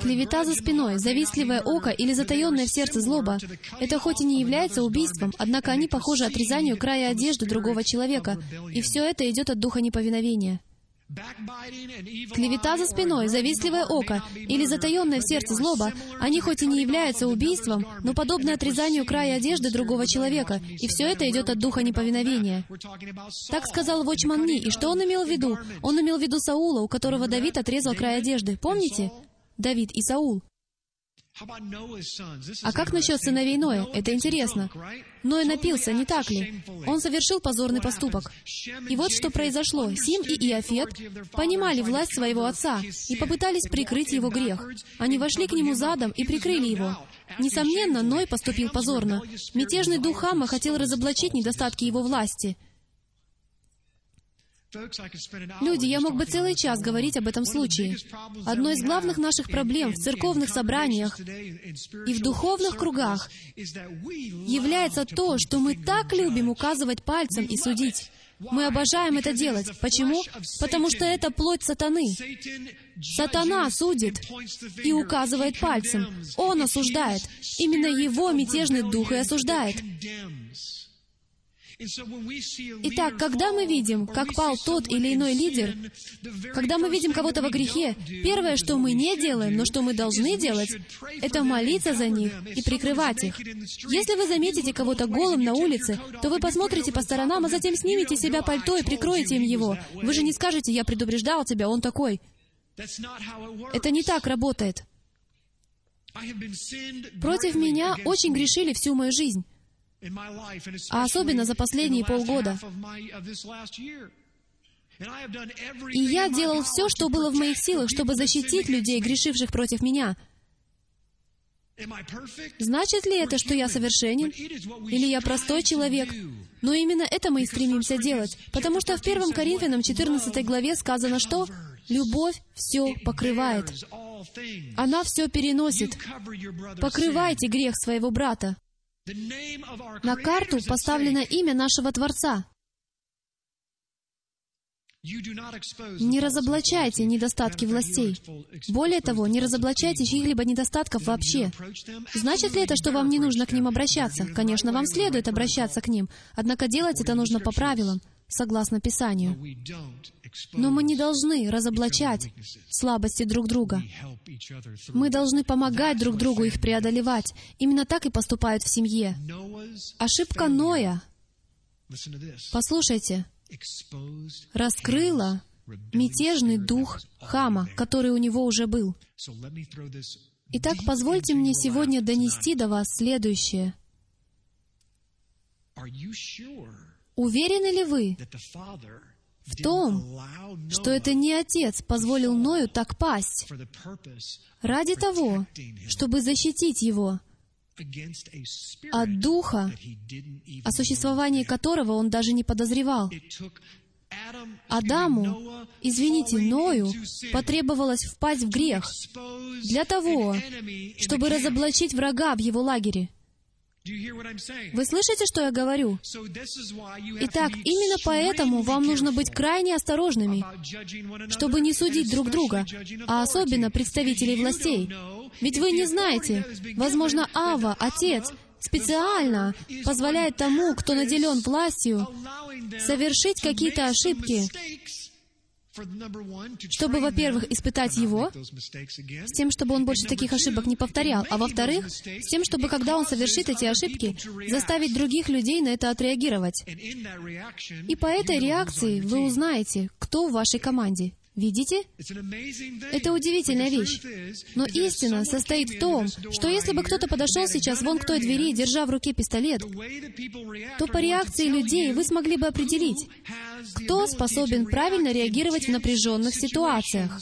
Клевета за спиной, завистливое око или затаенное в сердце злоба — это хоть и не является убийством, однако они похожи отрезанию края одежды другого человека, и все это идет от духа неповиновения. Клевета за спиной, завистливое око или затаенное в сердце злоба, они хоть и не являются убийством, но подобны отрезанию края одежды другого человека, и все это идет от духа неповиновения. Так сказал Вочман Ни, и что он имел в виду? Он имел в виду Саула, у которого Давид отрезал край одежды. Помните? Давид и Саул. А как насчет сыновей Ноя? Это интересно. Ной напился, не так ли? Он совершил позорный поступок. И вот что произошло. Сим и Иофет понимали власть своего отца и попытались прикрыть его грех. Они вошли к нему задом и прикрыли его. Несомненно, Ной поступил позорно. Мятежный дух Хама хотел разоблачить недостатки его власти. Люди, я мог бы целый час говорить об этом случае. Одной из главных наших проблем в церковных собраниях и в духовных кругах является то, что мы так любим указывать пальцем и судить. Мы обожаем это делать. Почему? Потому что это плоть сатаны. Сатана судит и указывает пальцем. Он осуждает. Именно его мятежный дух и осуждает. Итак, когда мы видим, как пал тот или иной лидер, когда мы видим кого-то во грехе, первое, что мы не делаем, но что мы должны делать, это молиться за них и прикрывать их. Если вы заметите кого-то голым на улице, то вы посмотрите по сторонам, а затем снимете себя пальто и прикроете им его. Вы же не скажете, я предупреждал тебя, он такой. Это не так работает. Против меня очень грешили всю мою жизнь а особенно за последние полгода. И я делал все, что было в моих силах, чтобы защитить людей, грешивших против меня. Значит ли это, что я совершенен? Или я простой человек? Но именно это мы и стремимся делать, потому что в 1 Коринфянам 14 главе сказано, что «любовь все покрывает». Она все переносит. Покрывайте грех своего брата. На карту поставлено имя нашего Творца. Не разоблачайте недостатки властей. Более того, не разоблачайте чьих-либо недостатков вообще. Значит ли это, что вам не нужно к ним обращаться? Конечно, вам следует обращаться к ним, однако делать это нужно по правилам, согласно Писанию. Но мы не должны разоблачать слабости друг друга. Мы должны помогать друг другу их преодолевать. Именно так и поступают в семье. Ошибка Ноя, послушайте, раскрыла мятежный дух Хама, который у него уже был. Итак, позвольте мне сегодня донести до вас следующее. Уверены ли вы в том, что это не Отец позволил Ною так пасть ради того, чтобы защитить его от духа, о существовании которого он даже не подозревал. Адаму, извините, Ною, потребовалось впасть в грех для того, чтобы разоблачить врага в его лагере. Вы слышите, что я говорю? Итак, именно поэтому вам нужно быть крайне осторожными, чтобы не судить друг друга, а особенно представителей властей. Ведь вы не знаете, возможно, Ава, Отец, специально позволяет тому, кто наделен властью, совершить какие-то ошибки, чтобы, во-первых, испытать его, с тем, чтобы он больше таких ошибок не повторял, а во-вторых, с тем, чтобы, когда он совершит эти ошибки, заставить других людей на это отреагировать. И по этой реакции вы узнаете, кто в вашей команде. Видите? Это удивительная вещь. Но истина состоит в том, что если бы кто-то подошел сейчас вон к той двери, держа в руке пистолет, то по реакции людей вы смогли бы определить, кто способен правильно реагировать в напряженных ситуациях.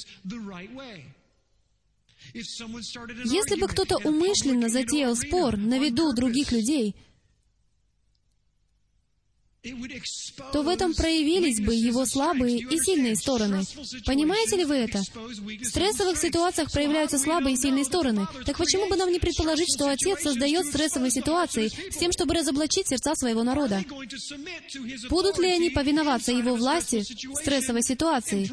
Если бы кто-то умышленно затеял спор на виду других людей, то в этом проявились бы его слабые и сильные стороны. Понимаете ли вы это? В стрессовых ситуациях проявляются слабые и сильные стороны. Так почему бы нам не предположить, что Отец создает стрессовые ситуации с тем, чтобы разоблачить сердца своего народа? Будут ли они повиноваться Его власти в стрессовой ситуации,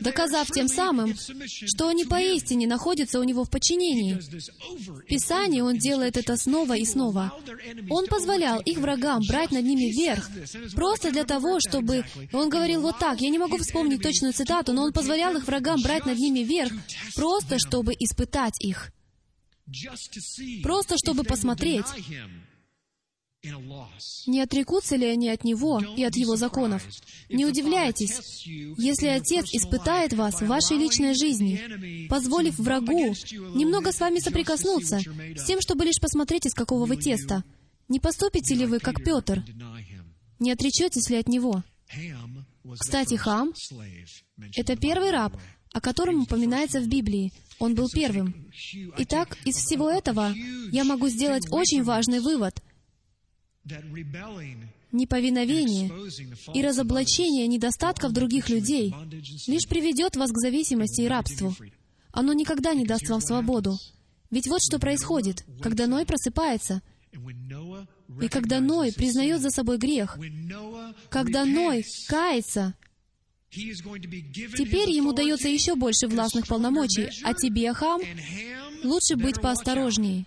доказав тем самым, что они поистине находятся у Него в подчинении? В Писании Он делает это снова и снова. Он позволял их врагам брать над ними верх, Просто для того, чтобы... Он говорил вот так, я не могу вспомнить точную цитату, но он позволял их врагам брать над ними верх, просто чтобы испытать их. Просто чтобы посмотреть, не отрекутся ли они от Него и от Его законов? Не удивляйтесь, если Отец испытает вас в вашей личной жизни, позволив врагу немного с вами соприкоснуться, с тем, чтобы лишь посмотреть, из какого вы теста. Не поступите ли вы, как Петр, не отречетесь ли от него? Кстати, Хам — это первый раб, о котором упоминается в Библии. Он был первым. Итак, из всего этого я могу сделать очень важный вывод. Неповиновение и разоблачение недостатков других людей лишь приведет вас к зависимости и рабству. Оно никогда не даст вам свободу. Ведь вот что происходит, когда Ной просыпается — и когда Ной признает за собой грех, когда Ной кается, теперь ему дается еще больше властных полномочий, а тебе, Хам, лучше быть поосторожнее.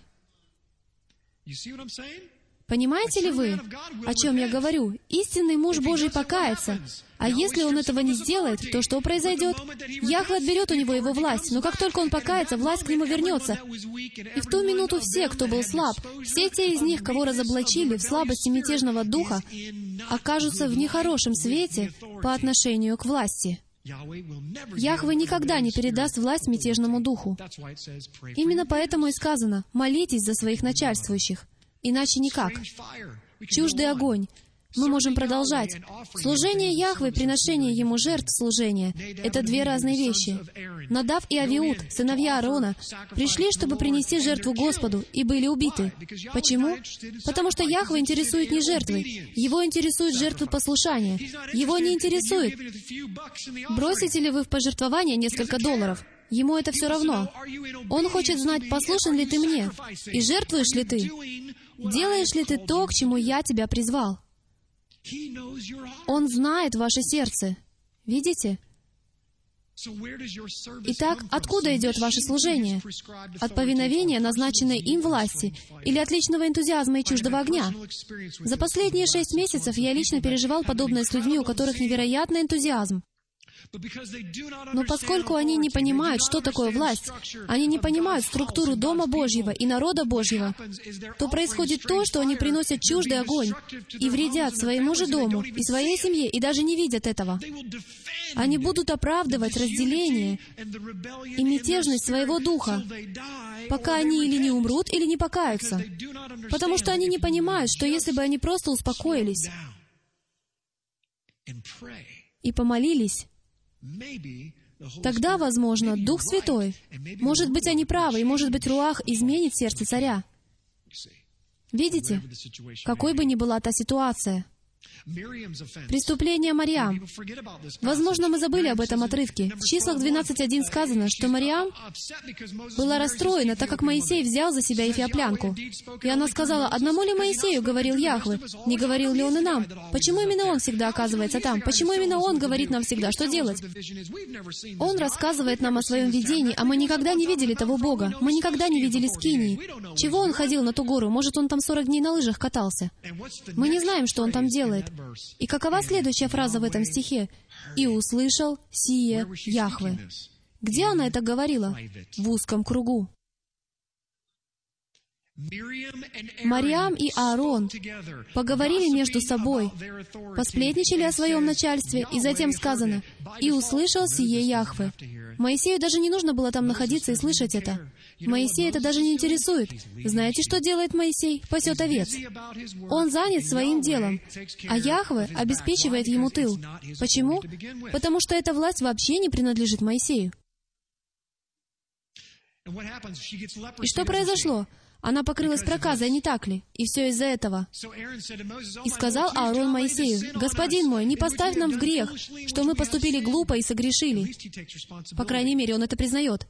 Понимаете ли вы, о чем я говорю? Истинный муж Божий покается. А если он этого не сделает, то что произойдет? Яхве отберет у него его власть, но как только он покается, власть к нему вернется. И в ту минуту все, кто был слаб, все те из них, кого разоблачили в слабости мятежного духа, окажутся в нехорошем свете по отношению к власти. Яхве никогда не передаст власть мятежному духу. Именно поэтому и сказано, молитесь за своих начальствующих. Иначе никак. Чуждый огонь. мы можем продолжать. Служение Яхве, приношение Ему жертв служения — это две разные вещи. Надав и Авиуд, сыновья Аарона, пришли, чтобы принести жертву Господу, и были убиты. Почему? Потому что Яхве интересует не жертвы, его интересует жертвы послушания. Его не интересует, бросите ли вы в пожертвование несколько долларов. Ему это все равно. Он хочет знать, послушен ли ты мне, и жертвуешь ли ты, делаешь ли ты то, к чему я тебя призвал. Он знает ваше сердце. Видите? Итак, откуда идет ваше служение? От повиновения, назначенной им власти, или от личного энтузиазма и чуждого огня? За последние шесть месяцев я лично переживал подобное с людьми, у которых невероятный энтузиазм. Но поскольку они не понимают, что такое власть, они не понимают структуру Дома Божьего и народа Божьего, то происходит то, что они приносят чуждый огонь и вредят своему же дому и своей семье, и даже не видят этого. Они будут оправдывать разделение и мятежность своего духа, пока они или не умрут, или не покаются, потому что они не понимают, что если бы они просто успокоились и помолились, Тогда, возможно, Дух Святой, может быть, они правы, и, может быть, Руах изменит сердце царя. Видите, какой бы ни была та ситуация — Преступление Мариам. Возможно, мы забыли об этом отрывке. В числах 12.1 сказано, что Мариам была расстроена, так как Моисей взял за себя эфиоплянку. И она сказала, «Одному ли Моисею говорил Яхвы? Не говорил ли он и нам? Почему именно он всегда оказывается там? Почему именно он говорит нам всегда, что делать?» Он рассказывает нам о своем видении, а мы никогда не видели того Бога. Мы никогда не видели Скинии. Чего он ходил на ту гору? Может, он там 40 дней на лыжах катался? Мы не знаем, что он там делает. И какова следующая фраза в этом стихе? «И услышал сие Яхве». Где она это говорила? В узком кругу. Мариам и Аарон поговорили между собой, посплетничали о своем начальстве, и затем сказано, «И услышал сие Яхве». Моисею даже не нужно было там находиться и слышать это. Моисей это даже не интересует. Знаете, что делает Моисей? Пасет овец. Он занят своим делом, а Яхве обеспечивает ему тыл. Почему? Потому что эта власть вообще не принадлежит Моисею. И что произошло? Она покрылась проказой, не так ли? И все из-за этого. И сказал Аарон Моисею, «Господин мой, не поставь нам в грех, что мы поступили глупо и согрешили». По крайней мере, он это признает.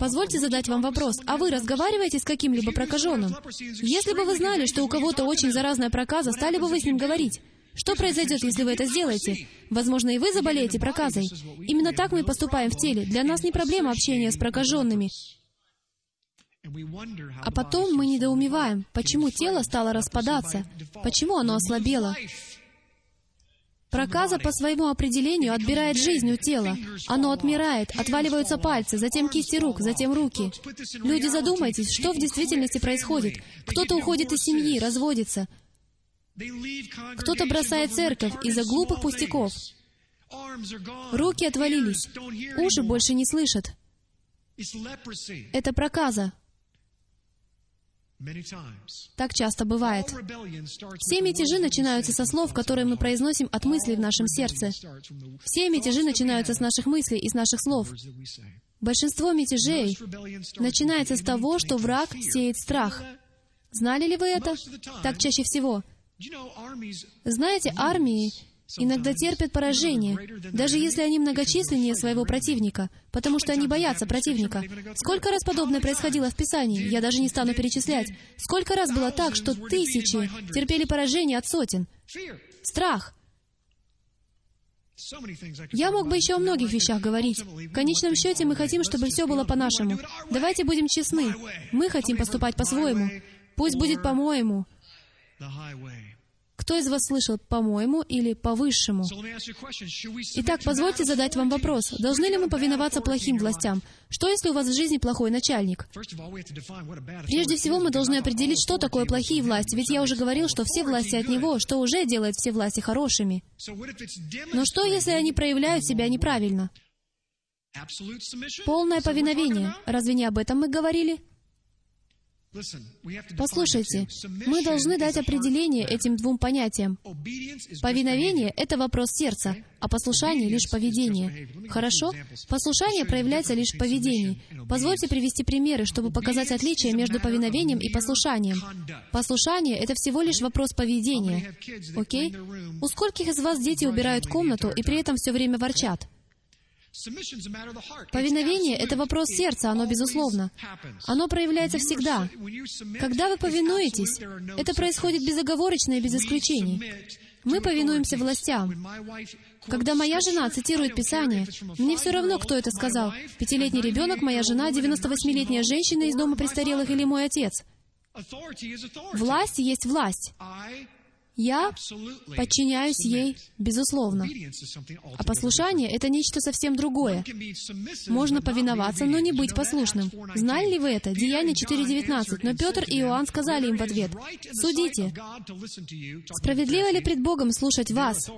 Позвольте задать вам вопрос. А вы разговариваете с каким-либо прокаженным? Если бы вы знали, что у кого-то очень заразная проказа, стали бы вы с ним говорить? Что произойдет, если вы это сделаете? Возможно, и вы заболеете проказой. Именно так мы поступаем в теле. Для нас не проблема общения с прокаженными. А потом мы недоумеваем, почему тело стало распадаться, почему оно ослабело. Проказа по своему определению отбирает жизнь у тела. Оно отмирает, отваливаются пальцы, затем кисти рук, затем руки. Люди, задумайтесь, что в действительности происходит. Кто-то уходит из семьи, разводится. Кто-то бросает церковь из-за глупых пустяков. Руки отвалились. Уши больше не слышат. Это проказа. Так часто бывает. Все мятежи начинаются со слов, которые мы произносим от мыслей в нашем сердце. Все мятежи начинаются с наших мыслей и с наших слов. Большинство мятежей начинается с того, что враг сеет страх. Знали ли вы это? Так чаще всего. Знаете, армии иногда терпят поражение, даже если они многочисленнее своего противника, потому что они боятся противника. Сколько раз подобное происходило в Писании, я даже не стану перечислять. Сколько раз было так, что тысячи терпели поражение от сотен. Страх. Я мог бы еще о многих вещах говорить. В конечном счете мы хотим, чтобы все было по-нашему. Давайте будем честны. Мы хотим поступать по-своему. Пусть будет по-моему. Кто из вас слышал «по-моему» или «по-высшему»? Итак, позвольте задать вам вопрос. Должны ли мы повиноваться плохим властям? Что, если у вас в жизни плохой начальник? Прежде всего, мы должны определить, что такое плохие власти, ведь я уже говорил, что все власти от Него, что уже делает все власти хорошими. Но что, если они проявляют себя неправильно? Полное повиновение. Разве не об этом мы говорили? Послушайте, мы должны дать определение этим двум понятиям. Повиновение — это вопрос сердца, а послушание — лишь поведение. Хорошо? Послушание проявляется лишь в поведении. Позвольте привести примеры, чтобы показать отличие между повиновением и послушанием. Послушание — это всего лишь вопрос поведения. Окей? У скольких из вас дети убирают комнату и при этом все время ворчат? Повиновение — это вопрос сердца, оно безусловно. Оно проявляется всегда. Когда вы повинуетесь, это происходит безоговорочно и без исключений. Мы повинуемся властям. Когда моя жена цитирует Писание, мне все равно, кто это сказал. Пятилетний ребенок, моя жена, 98-летняя женщина из дома престарелых или мой отец. Власть есть власть. Я подчиняюсь ей, безусловно. А послушание — это нечто совсем другое. Можно повиноваться, но не быть послушным. Знали ли вы это? Деяние 4.19. Но Петр и Иоанн сказали им в ответ, «Судите, справедливо ли пред Богом слушать вас,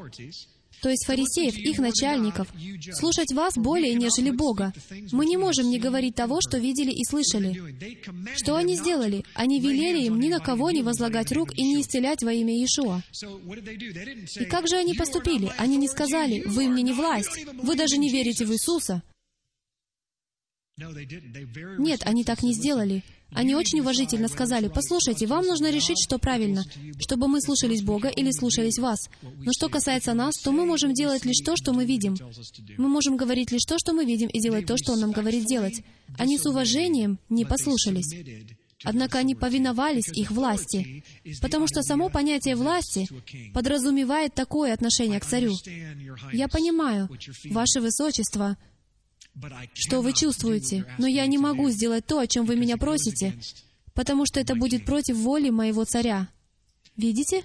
то есть фарисеев, их начальников, слушать вас более, нежели Бога. Мы не можем не говорить того, что видели и слышали. Что они сделали? Они велели им ни на кого не возлагать рук и не исцелять во имя Иешуа. И как же они поступили? Они не сказали, «Вы мне не власть, вы даже не верите в Иисуса». Нет, они так не сделали. Они очень уважительно сказали, «Послушайте, вам нужно решить, что правильно, чтобы мы слушались Бога или слушались вас. Но что касается нас, то мы можем делать лишь то, что мы видим. Мы можем говорить лишь то, что мы видим, и делать то, что Он нам говорит делать. Они с уважением не послушались. Однако они повиновались их власти, потому что само понятие власти подразумевает такое отношение к царю. Я понимаю, Ваше Высочество, что вы чувствуете, но я не могу сделать то, о чем вы меня просите, потому что это будет против воли моего царя. Видите?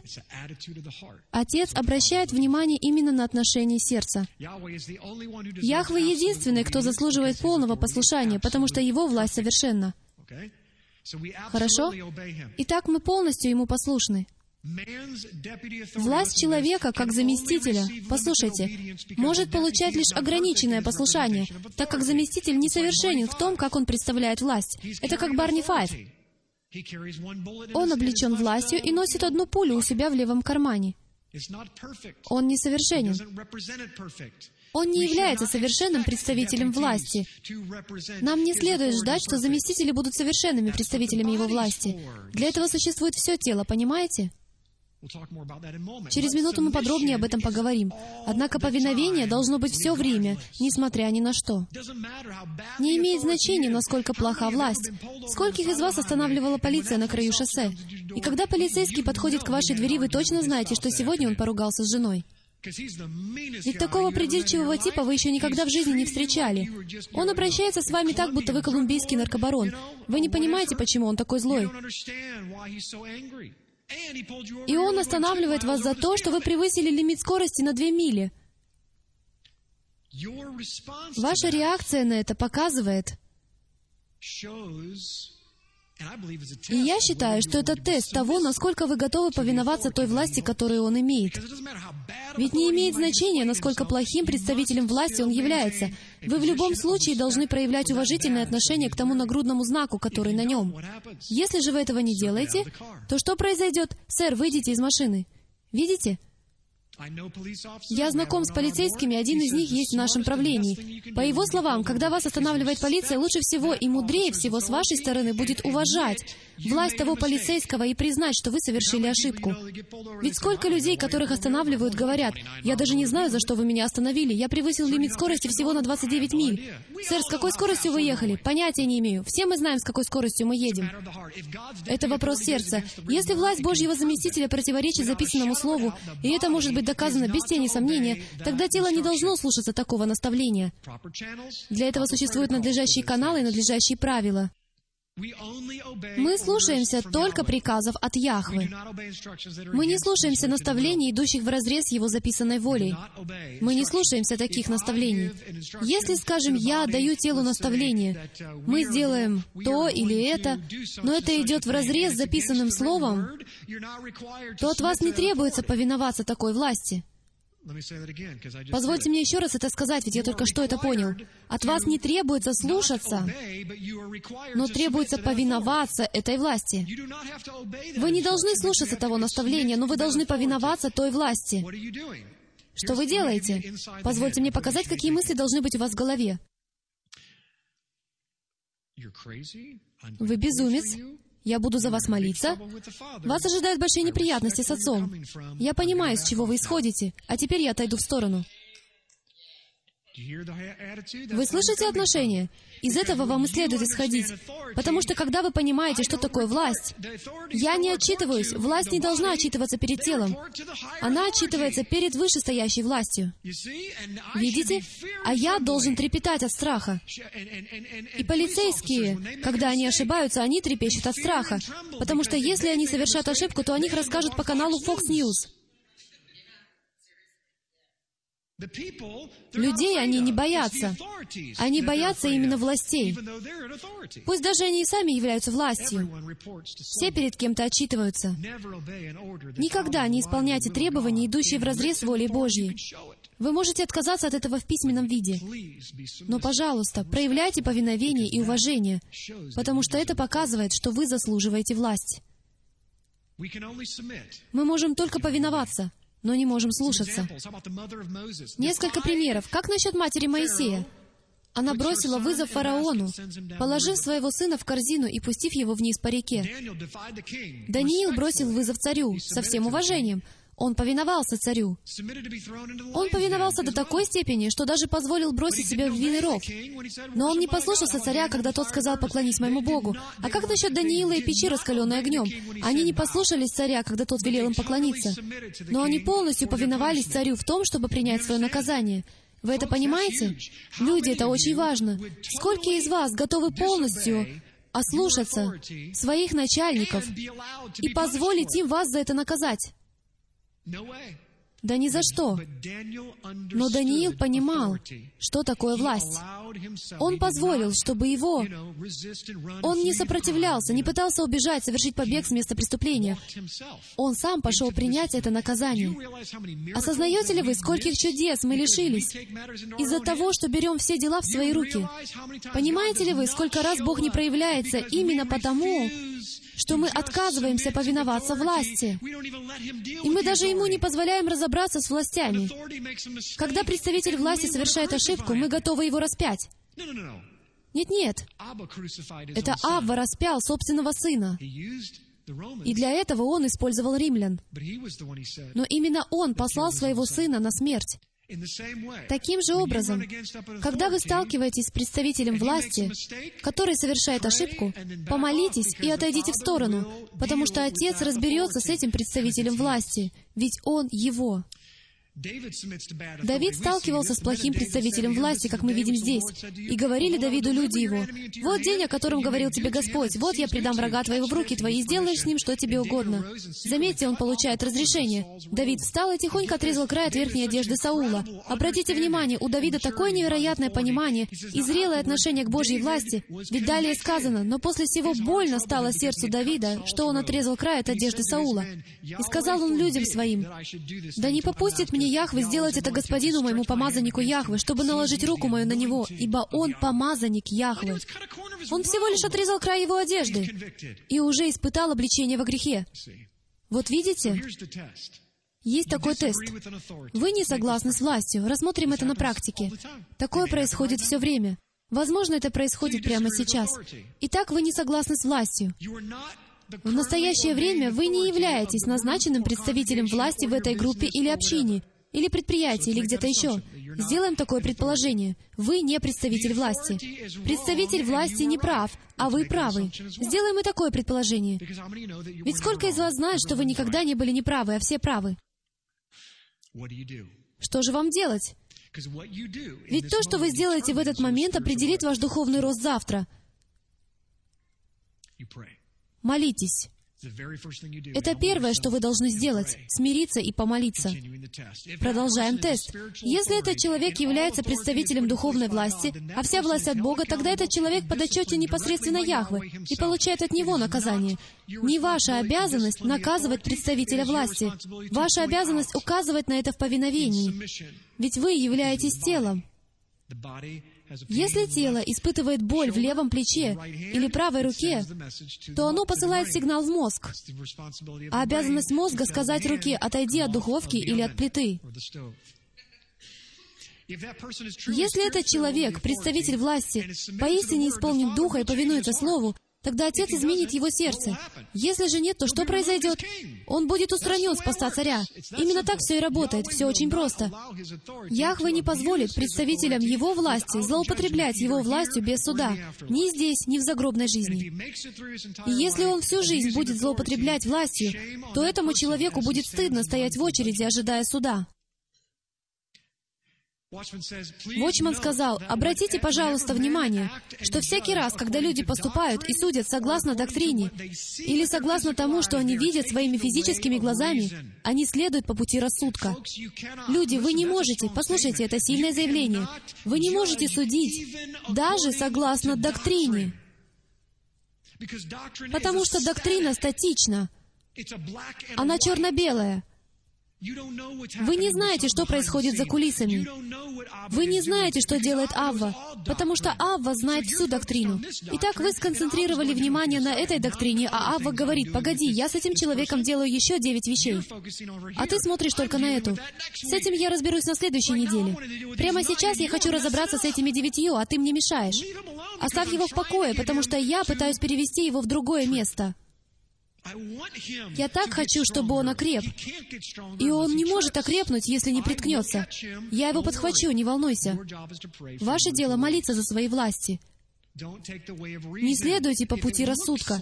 Отец обращает внимание именно на отношение сердца. Яхве единственный, кто заслуживает полного послушания, потому что Его власть совершенна. Хорошо? Итак, мы полностью Ему послушны. Власть человека как заместителя, послушайте, может получать лишь ограниченное послушание, так как заместитель несовершенен в том, как он представляет власть. Это как Барни Файв. Он облечен властью и носит одну пулю у себя в левом кармане. Он несовершенен. Он не является совершенным представителем власти. Нам не следует ждать, что заместители будут совершенными представителями его власти. Для этого существует все тело, понимаете? Через минуту мы подробнее об этом поговорим. Однако повиновение должно быть все время, несмотря ни на что. Не имеет значения, насколько плоха власть. Скольких из вас останавливала полиция на краю шоссе? И когда полицейский подходит к вашей двери, вы точно знаете, что сегодня он поругался с женой. Ведь такого придирчивого типа вы еще никогда в жизни не встречали. Он обращается с вами так, будто вы колумбийский наркобарон. Вы не понимаете, почему он такой злой. И он останавливает вас за то, что вы превысили лимит скорости на две мили. Ваша реакция на это показывает, и я считаю, что это тест того, насколько вы готовы повиноваться той власти, которую он имеет. Ведь не имеет значения, насколько плохим представителем власти он является. Вы в любом случае должны проявлять уважительное отношение к тому нагрудному знаку, который на нем. Если же вы этого не делаете, то что произойдет? Сэр, выйдите из машины. Видите? Я знаком с полицейскими, один из них есть в нашем правлении. По его словам, когда вас останавливает полиция, лучше всего и мудрее всего с вашей стороны будет уважать власть того полицейского и признать, что вы совершили ошибку. Ведь сколько людей, которых останавливают, говорят, «Я даже не знаю, за что вы меня остановили. Я превысил лимит скорости всего на 29 миль». «Сэр, с какой скоростью вы ехали?» «Понятия не имею. Все мы знаем, с какой скоростью мы едем». Это вопрос сердца. Если власть Божьего заместителя противоречит записанному слову, и это может быть доказано без тени сомнения, тогда тело не должно слушаться такого наставления. Для этого существуют надлежащие каналы и надлежащие правила. Мы слушаемся только приказов от Яхвы. Мы не слушаемся наставлений, идущих вразрез с Его записанной волей. Мы не слушаемся таких наставлений. Если, скажем, я даю телу наставление, мы сделаем то или это, но это идет вразрез с записанным словом, то от вас не требуется повиноваться такой власти. Позвольте мне еще раз это сказать, ведь я только что это понял. От вас не требуется слушаться, но требуется повиноваться этой власти. Вы не должны слушаться того наставления, но вы должны повиноваться той власти. Что вы делаете? Позвольте мне показать, какие мысли должны быть у вас в голове. Вы безумец. Я буду за вас молиться. Вас ожидают большие неприятности с отцом. Я понимаю, с чего вы исходите, а теперь я отойду в сторону. Вы слышите отношение? Из этого вам и следует исходить. Потому что когда вы понимаете, что такое власть, я не отчитываюсь. Власть не должна отчитываться перед телом. Она отчитывается перед вышестоящей властью. Видите? А я должен трепетать от страха. И полицейские, когда они ошибаются, они трепещут от страха. Потому что если они совершат ошибку, то о них расскажут по каналу Fox News. Людей они не боятся. Они боятся именно властей. Пусть даже они и сами являются властью. Все перед кем-то отчитываются. Никогда не исполняйте требования, идущие вразрез с волей Божьей. Вы можете отказаться от этого в письменном виде. Но, пожалуйста, проявляйте повиновение и уважение, потому что это показывает, что вы заслуживаете власть. Мы можем только повиноваться, но не можем слушаться. Несколько примеров. Как насчет матери Моисея? Она бросила вызов фараону, положив своего сына в корзину и пустив его вниз по реке. Даниил бросил вызов царю со всем уважением. Он повиновался царю. Он повиновался до такой степени, что даже позволил бросить себя в винный ров. Но он не послушался царя, когда тот сказал «поклонись моему Богу». А как насчет Даниила и печи, раскаленной огнем? Они не послушались царя, когда тот велел им поклониться. Но они полностью повиновались царю в том, чтобы принять свое наказание. Вы это понимаете? Люди, это очень важно. Сколько из вас готовы полностью ослушаться своих начальников и позволить им вас за это наказать? Да ни за что. Но Даниил понимал, что такое власть. Он позволил, чтобы его... Он не сопротивлялся, не пытался убежать, совершить побег с места преступления. Он сам пошел принять это наказание. Осознаете ли вы, скольких чудес мы лишились из-за того, что берем все дела в свои руки? Понимаете ли вы, сколько раз Бог не проявляется именно потому, что мы отказываемся повиноваться власти. И мы даже ему не позволяем разобраться с властями. Когда представитель власти совершает ошибку, мы готовы его распять. Нет-нет, это Авва распял собственного сына. И для этого он использовал римлян. Но именно он послал своего сына на смерть. Таким же образом, когда вы сталкиваетесь с представителем власти, который совершает ошибку, помолитесь и отойдите в сторону, потому что Отец разберется с этим представителем власти, ведь Он его. Давид сталкивался с плохим представителем власти, как мы видим здесь. И говорили Давиду люди его, «Вот день, о котором говорил тебе Господь, вот я предам врага твоего в руки твои, и сделаешь с ним, что тебе угодно». Заметьте, он получает разрешение. Давид встал и тихонько отрезал край от верхней одежды Саула. Обратите внимание, у Давида такое невероятное понимание и зрелое отношение к Божьей власти. Ведь далее сказано, «Но после всего больно стало сердцу Давида, что он отрезал край от одежды Саула». И сказал он людям своим, «Да не попустит мне Яхве сделать это господину моему помазаннику Яхве, чтобы наложить руку мою на него, ибо он помазанник Яхве. Он всего лишь отрезал край его одежды и уже испытал обличение во грехе. Вот видите, есть такой тест. Вы не согласны с властью. Рассмотрим это на практике. Такое происходит все время. Возможно, это происходит прямо сейчас. Итак, вы не согласны с властью. В настоящее время вы не являетесь назначенным представителем власти в этой группе или общине, или предприятии, или где-то еще. Сделаем такое предположение. Вы не представитель власти. Представитель власти не прав, а вы правы. Сделаем и такое предположение. Ведь сколько из вас знает, что вы никогда не были неправы, а все правы? Что же вам делать? Ведь то, что вы сделаете в этот момент, определит ваш духовный рост завтра. Молитесь. Это первое, что вы должны сделать — смириться и помолиться. Продолжаем тест. Если этот человек является представителем духовной власти, а вся власть от Бога, тогда этот человек подотчете непосредственно Яхве и получает от Него наказание. Не ваша обязанность наказывать представителя власти. Ваша обязанность указывать на это в повиновении. Ведь вы являетесь телом. Если тело испытывает боль в левом плече или правой руке, то оно посылает сигнал в мозг. А обязанность мозга сказать руке «отойди от духовки» или от плиты. Если этот человек, представитель власти, поистине исполнит Духа и повинуется Слову, Тогда Отец изменит его сердце. Если же нет, то что произойдет? Он будет устранен с поста царя. Именно так все и работает. Все очень просто. Яхве не позволит представителям его власти злоупотреблять его властью без суда. Ни здесь, ни в загробной жизни. И если он всю жизнь будет злоупотреблять властью, то этому человеку будет стыдно стоять в очереди, ожидая суда. Вочман сказал, обратите, пожалуйста, внимание, что всякий раз, когда люди поступают и судят согласно доктрине или согласно тому, что они видят своими физическими глазами, они следуют по пути рассудка. Люди, вы не можете, послушайте, это сильное заявление, вы не можете судить даже согласно доктрине, потому что доктрина статична, она черно-белая. Вы не знаете, что происходит за кулисами. Вы не знаете, что делает Авва, потому что Авва знает всю доктрину. Итак, вы сконцентрировали внимание на этой доктрине, а Авва говорит, «Погоди, я с этим человеком делаю еще девять вещей». А ты смотришь только на эту. С этим я разберусь на следующей неделе. Прямо сейчас я хочу разобраться с этими девятью, а ты мне мешаешь. Оставь его в покое, потому что я пытаюсь перевести его в другое место. Я так хочу, чтобы он окреп. И он не может окрепнуть, если не приткнется. Я его подхвачу, не волнуйся. Ваше дело молиться за свои власти. Не следуйте по пути рассудка.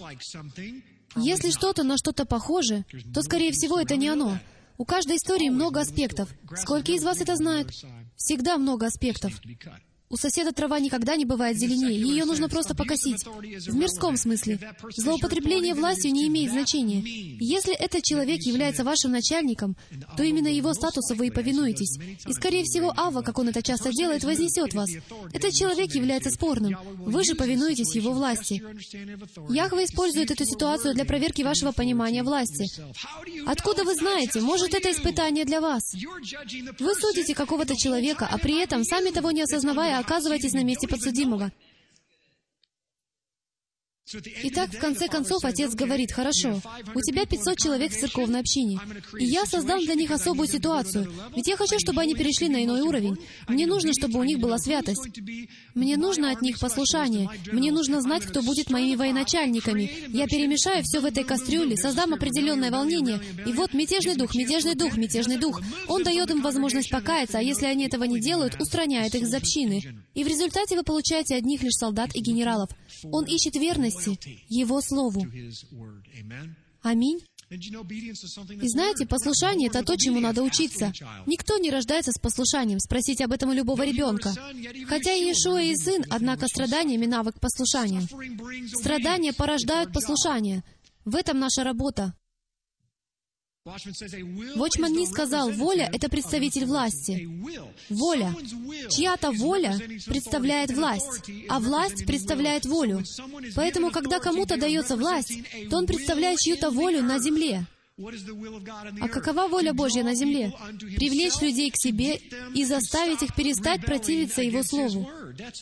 Если что-то на что-то похоже, то, скорее всего, это не оно. У каждой истории много аспектов. Сколько из вас это знают? Всегда много аспектов. У соседа трава никогда не бывает зеленее, ее нужно просто покосить. В мирском смысле. Злоупотребление властью не имеет значения. Если этот человек является вашим начальником, то именно его статусу вы и повинуетесь. И, скорее всего, Ава, как он это часто делает, вознесет вас. Этот человек является спорным. Вы же повинуетесь его власти. Яхва использует эту ситуацию для проверки вашего понимания власти. Откуда вы знаете? Может, это испытание для вас? Вы судите какого-то человека, а при этом, сами того не осознавая, оказываетесь на месте подсудимого. Итак, в конце концов, отец говорит, «Хорошо, у тебя 500 человек в церковной общине, и я создам для них особую ситуацию, ведь я хочу, чтобы они перешли на иной уровень. Мне нужно, чтобы у них была святость. Мне нужно от них послушание. Мне нужно знать, кто будет моими военачальниками. Я перемешаю все в этой кастрюле, создам определенное волнение, и вот мятежный дух, мятежный дух, мятежный дух. Он дает им возможность покаяться, а если они этого не делают, устраняет их из общины. И в результате вы получаете одних лишь солдат и генералов. Он ищет верности Его Слову. Аминь. И знаете, послушание — это то, чему надо учиться. Никто не рождается с послушанием. Спросите об этом у любого ребенка. Хотя Иешуа и сын, однако страданиями навык послушания. Страдания порождают послушание. В этом наша работа. Вочман не сказал, воля — это представитель власти. Воля. Чья-то воля представляет власть, а власть представляет волю. Поэтому, когда кому-то дается власть, то он представляет чью-то волю на земле. А какова воля Божья на земле? Привлечь людей к себе и заставить их перестать противиться Его Слову.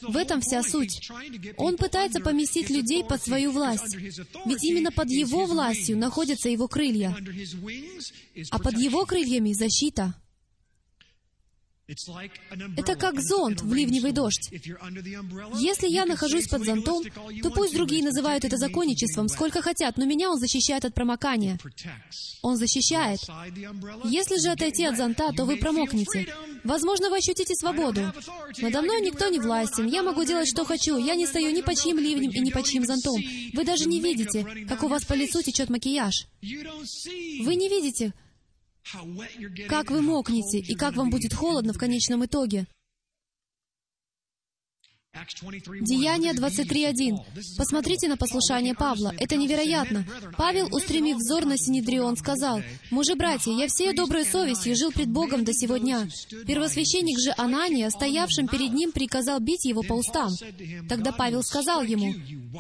В этом вся суть. Он пытается поместить людей под свою власть. Ведь именно под Его властью находятся Его крылья. А под Его крыльями защита. Это как зонт в ливневый дождь. Если я нахожусь под зонтом, то пусть другие называют это законничеством, сколько хотят, но меня он защищает от промокания. Он защищает. Если же отойти от зонта, то вы промокнете. Возможно, вы ощутите свободу. Надо мной никто не властен. Я могу делать, что хочу. Я не стою ни по чьим ливнем и ни по чьим зонтом. Вы даже не видите, как у вас по лицу течет макияж. Вы не видите, как вы мокнете и как вам будет холодно в конечном итоге. Деяние 23.1. Посмотрите на послушание Павла. Это невероятно. Павел, устремив взор на Синедрион, сказал, «Мужи, братья, я всей доброй совестью жил пред Богом до сего дня». Первосвященник же Анания, стоявшим перед ним, приказал бить его по устам. Тогда Павел сказал ему,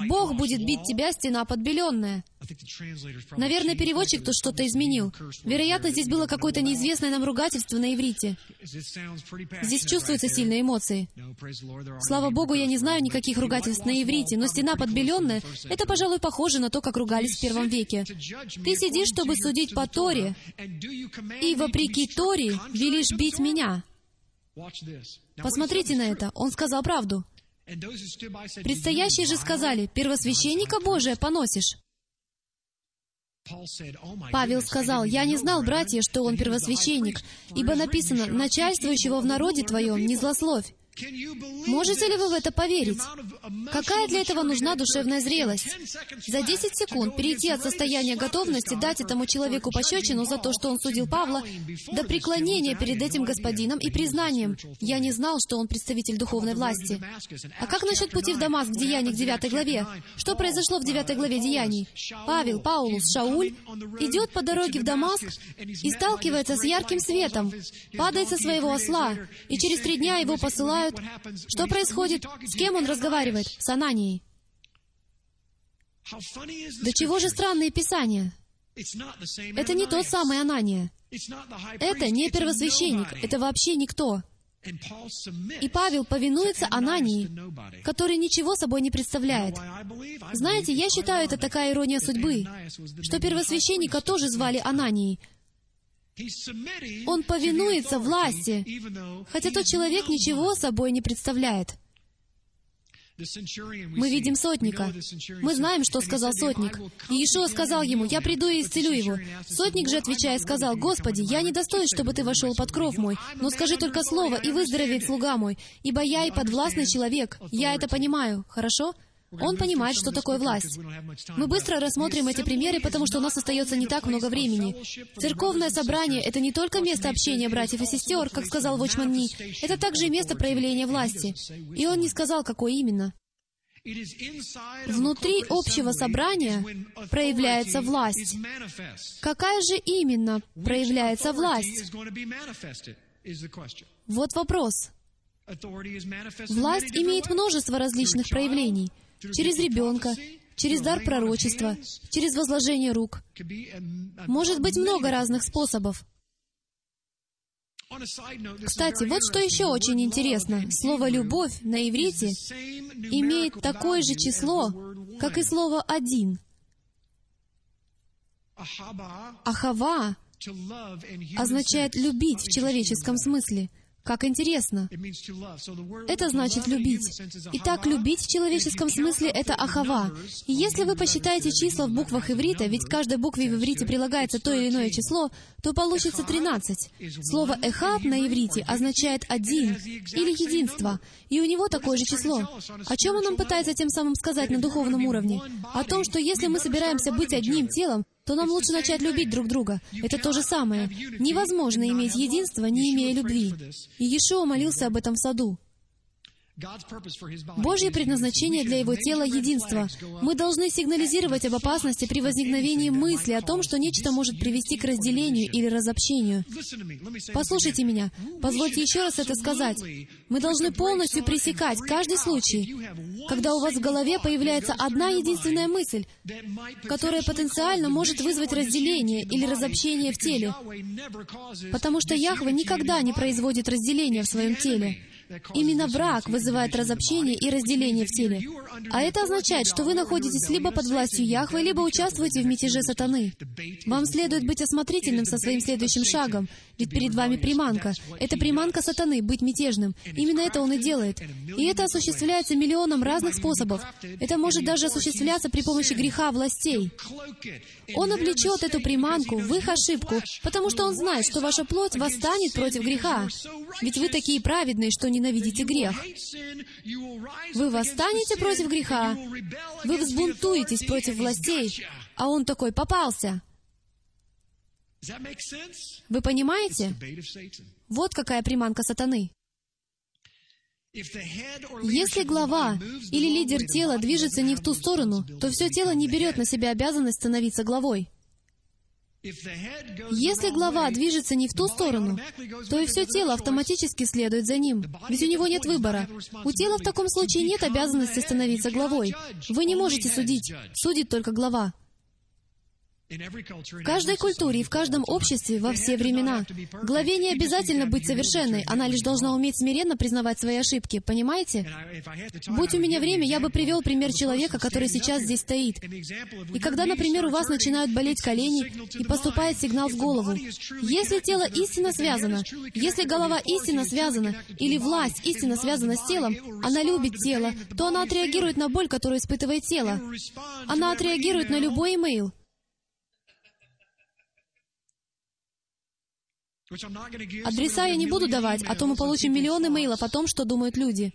«Бог будет бить тебя, стена подбеленная». Наверное, переводчик тут что-то изменил. Вероятно, здесь было какое-то неизвестное нам ругательство на иврите. Здесь чувствуются сильные эмоции. Слава Богу, я не знаю никаких ругательств на иврите, но стена подбеленная — это, пожалуй, похоже на то, как ругались в первом веке. Ты сидишь, чтобы судить по Торе, и, вопреки Торе, велишь бить меня. Посмотрите на это. Он сказал правду. Предстоящие же сказали, «Первосвященника Божия поносишь». Павел сказал, «Я не знал, братья, что он первосвященник, ибо написано, начальствующего в народе твоем не злословь». Можете ли вы в это поверить? Какая для этого нужна душевная зрелость? За 10 секунд перейти от состояния готовности дать этому человеку пощечину за то, что он судил Павла, до преклонения перед этим господином и признанием «Я не знал, что он представитель духовной власти». А как насчет пути в Дамаск в Деяниях 9 главе? Что произошло в 9 главе Деяний? Павел, Паулус, Шауль идет по дороге в Дамаск и сталкивается с ярким светом, падает со своего осла, и через три дня его посылают знают, что происходит, с кем он разговаривает, с Ананией. До чего же странные писания? Это не тот самый Анания. Это не первосвященник, это вообще никто. И Павел повинуется Анании, который ничего собой не представляет. Знаете, я считаю, это такая ирония судьбы, что первосвященнника тоже звали Ананией, он повинуется власти, хотя тот человек ничего собой не представляет. Мы видим сотника. Мы знаем, что сказал сотник. И Иешуа сказал ему, «Я приду и исцелю его». Сотник же, отвечая, сказал, «Господи, я не достоин, чтобы ты вошел под кров мой, но скажи только слово, и выздоровеет слуга мой, ибо я и подвластный человек. Я это понимаю. Хорошо?» Он понимает, что такое власть. Мы быстро рассмотрим эти примеры, потому что у нас остается не так много времени. Церковное собрание — это не только место общения братьев и сестер, как сказал Вочман Ни, это также место проявления власти. И он не сказал, какое именно. Внутри общего собрания проявляется власть. Какая же именно проявляется власть? Вот вопрос. Власть имеет множество различных проявлений — через ребенка, через дар пророчества, через возложение рук. Может быть много разных способов. Кстати, вот что еще очень интересно. Слово «любовь» на иврите имеет такое же число, как и слово «один». Ахава означает «любить» в человеческом смысле — как интересно. Это значит любить. Итак, любить в человеческом смысле — это ахава. И если вы посчитаете числа в буквах иврита, ведь каждой букве в иврите прилагается то или иное число, то получится 13. Слово «эхаб» на иврите означает «один» или «единство», и у него такое же число. О чем он нам пытается тем самым сказать на духовном уровне? О том, что если мы собираемся быть одним телом, то нам лучше начать любить друг друга. Это то же самое. Невозможно иметь единство, не имея любви. И Иешуа молился об этом в саду. Божье предназначение для Его тела — единство. Мы должны сигнализировать об опасности при возникновении мысли о том, что нечто может привести к разделению или разобщению. Послушайте меня. Позвольте еще раз это сказать. Мы должны полностью пресекать каждый случай, когда у вас в голове появляется одна единственная мысль, которая потенциально может вызвать разделение или разобщение в теле, потому что Яхва никогда не производит разделения в своем теле. Именно брак вызывает разобщение и разделение в теле. А это означает, что вы находитесь либо под властью Яхвы, либо участвуете в мятеже сатаны. Вам следует быть осмотрительным со своим следующим шагом, ведь перед вами приманка. Это приманка сатаны — быть мятежным. Именно это он и делает. И это осуществляется миллионом разных способов. Это может даже осуществляться при помощи греха властей. Он облечет эту приманку в их ошибку, потому что он знает, что ваша плоть восстанет против греха. Ведь вы такие праведные, что ненавидите грех. Вы восстанете против греха. Вы взбунтуетесь против властей. А он такой попался. Вы понимаете? Вот какая приманка сатаны. Если глава или лидер тела движется не в ту сторону, то все тело не берет на себя обязанность становиться главой. Если глава движется не в ту сторону, то и все тело автоматически следует за ним, ведь у него нет выбора. У тела в таком случае нет обязанности становиться главой. Вы не можете судить, судит только глава. В каждой культуре и в каждом обществе во все времена главе не обязательно быть совершенной, она лишь должна уметь смиренно признавать свои ошибки, понимаете? Будь у меня время, я бы привел пример человека, который сейчас здесь стоит. И когда, например, у вас начинают болеть колени и поступает сигнал в голову, если тело истинно связано, если голова истинно связана, или власть истинно связана с телом, она любит тело, то она отреагирует на боль, которую испытывает тело. Она отреагирует на любой имейл. Адреса я не буду давать, а то мы получим миллионы мейлов о том, что думают люди.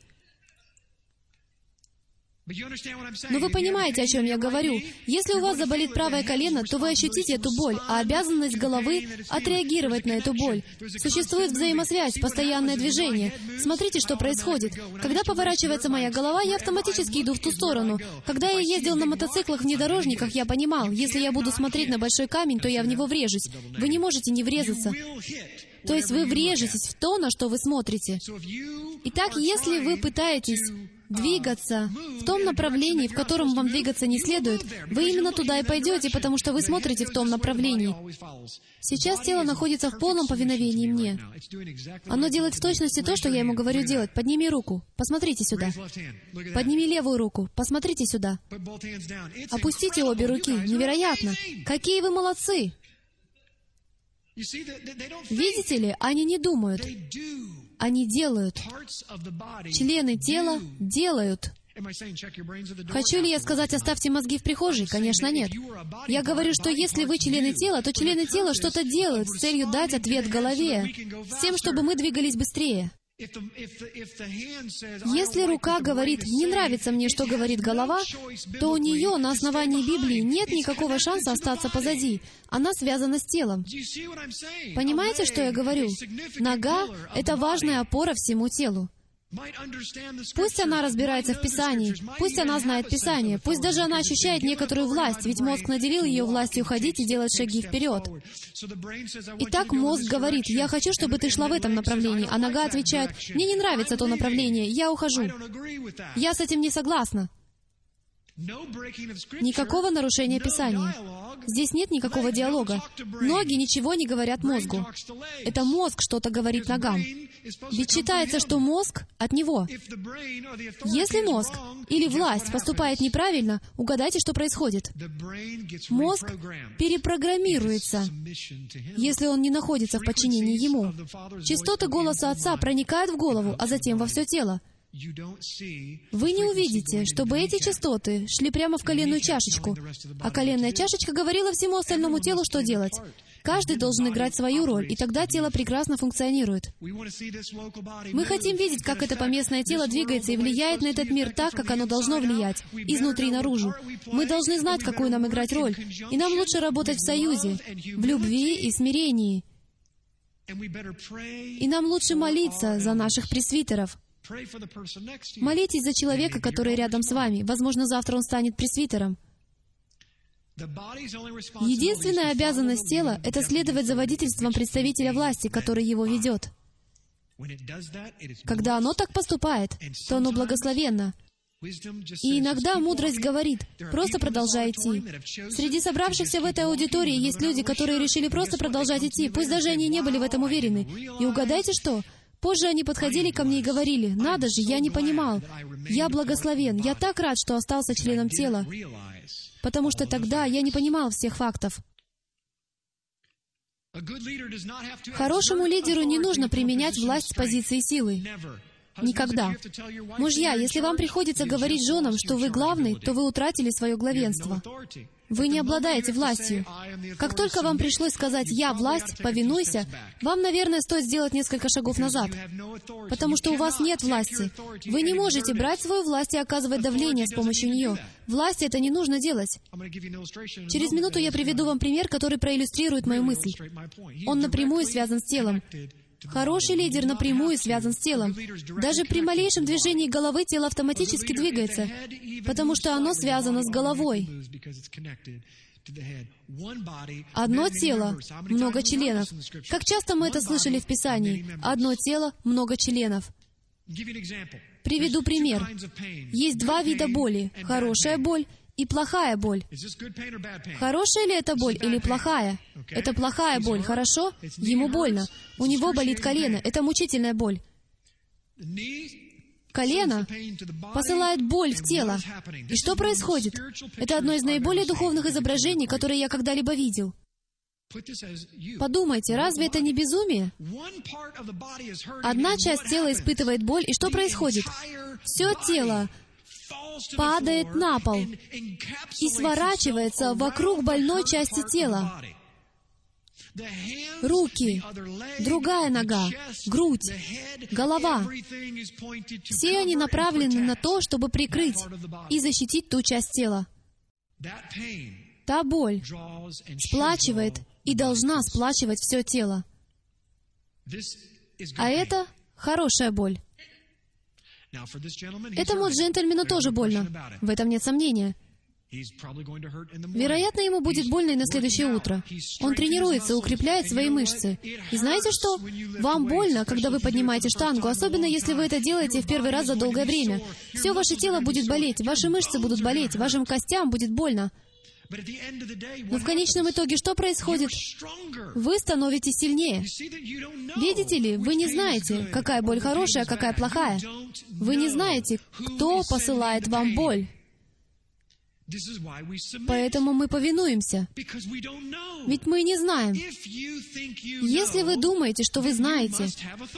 Но вы понимаете, о чем я говорю. Если у вас заболит правое колено, то вы ощутите эту боль, а обязанность головы — отреагировать на эту боль. Существует взаимосвязь, постоянное движение. Смотрите, что происходит. Когда поворачивается моя голова, я автоматически иду в ту сторону. Когда я ездил на мотоциклах внедорожниках, я понимал, если я буду смотреть на большой камень, то я в него врежусь. Вы не можете не врезаться. То есть вы врежетесь в то, на что вы смотрите. Итак, если вы пытаетесь двигаться в том направлении, в котором вам двигаться не следует, вы именно туда и пойдете, потому что вы смотрите в том направлении. Сейчас тело находится в полном повиновении мне. Оно делает в точности то, что я ему говорю делать. Подними руку. Посмотрите сюда. Подними левую руку. Посмотрите сюда. Опустите обе руки. Невероятно. Какие вы молодцы! Видите ли, они не думают. Они делают. Члены тела делают. Хочу ли я сказать, оставьте мозги в прихожей? Конечно, нет. Я говорю, что если вы члены тела, то члены тела что-то делают с целью дать ответ голове, с тем, чтобы мы двигались быстрее. Если рука говорит, не нравится мне, что говорит голова, то у нее на основании Библии нет никакого шанса остаться позади. Она связана с телом. Понимаете, что я говорю? Нога — это важная опора всему телу. Пусть она разбирается в Писании, пусть она знает Писание, пусть даже она ощущает некоторую власть, ведь мозг наделил ее властью ходить и делать шаги вперед. Итак, мозг говорит, «Я хочу, чтобы ты шла в этом направлении», а нога отвечает, «Мне не нравится то направление, я ухожу». Я с этим не согласна. Никакого нарушения Писания. Здесь нет никакого диалога. Ноги ничего не говорят мозгу. Это мозг что-то говорит ногам. Ведь считается, что мозг от него. Если мозг или власть поступает неправильно, угадайте, что происходит. Мозг перепрограммируется, если он не находится в подчинении ему. Частоты голоса Отца проникают в голову, а затем во все тело. Вы не увидите, чтобы эти частоты шли прямо в коленную чашечку, а коленная чашечка говорила всему остальному телу, что делать. Каждый должен играть свою роль, и тогда тело прекрасно функционирует. Мы хотим видеть, как это поместное тело двигается и влияет на этот мир так, как оно должно влиять, изнутри наружу. Мы должны знать, какую нам играть роль, и нам лучше работать в союзе, в любви и смирении. И нам лучше молиться за наших пресвитеров. Молитесь за человека, который рядом с вами. Возможно, завтра он станет пресвитером. Единственная обязанность тела — это следовать за водительством представителя власти, который его ведет. Когда оно так поступает, то оно благословенно. И иногда мудрость говорит, просто продолжай идти. Среди собравшихся в этой аудитории есть люди, которые решили просто продолжать идти, пусть даже они не были в этом уверены. И угадайте что? Позже они подходили ко мне и говорили, «Надо же, я не понимал. Я благословен. Я так рад, что остался членом тела, потому что тогда я не понимал всех фактов». Хорошему лидеру не нужно применять власть с позиции силы. Никогда. Мужья, если вам приходится говорить женам, что вы главный, то вы утратили свое главенство. Вы не обладаете властью. Как только вам пришлось сказать «я власть, повинуйся», вам, наверное, стоит сделать несколько шагов назад, потому что у вас нет власти. Вы не можете брать свою власть и оказывать давление с помощью нее. Власти это не нужно делать. Через минуту я приведу вам пример, который проиллюстрирует мою мысль. Он напрямую связан с телом. Хороший лидер напрямую связан с телом. Даже при малейшем движении головы тело автоматически двигается, потому что оно связано с головой. Одно тело, много членов. Как часто мы это слышали в Писании? Одно тело, много членов. Приведу пример. Есть два вида боли. Хорошая боль и плохая боль. Хорошая ли это боль или плохая? Это плохая боль, хорошо? Ему больно. У него болит колено. Это мучительная боль. Колено посылает боль в тело. И что происходит? Это одно из наиболее духовных изображений, которые я когда-либо видел. Подумайте, разве это не безумие? Одна часть тела испытывает боль, и что происходит? Все тело падает на пол и сворачивается вокруг больной части тела. Руки, другая нога, грудь, голова. Все они направлены на то, чтобы прикрыть и защитить ту часть тела. Та боль сплачивает и должна сплачивать все тело. А это хорошая боль. Этому джентльмену тоже больно. В этом нет сомнения. Вероятно, ему будет больно и на следующее утро. Он тренируется, укрепляет свои мышцы. И знаете что? Вам больно, когда вы поднимаете штангу, особенно если вы это делаете в первый раз за долгое время. Все ваше тело будет болеть, ваши мышцы будут болеть, вашим костям будет больно. Но в конечном итоге что происходит? Вы становитесь сильнее. Видите ли, вы не знаете, какая боль хорошая, какая плохая. Вы не знаете, кто посылает вам боль. Поэтому мы повинуемся. Ведь мы не знаем. Если вы думаете, что вы знаете,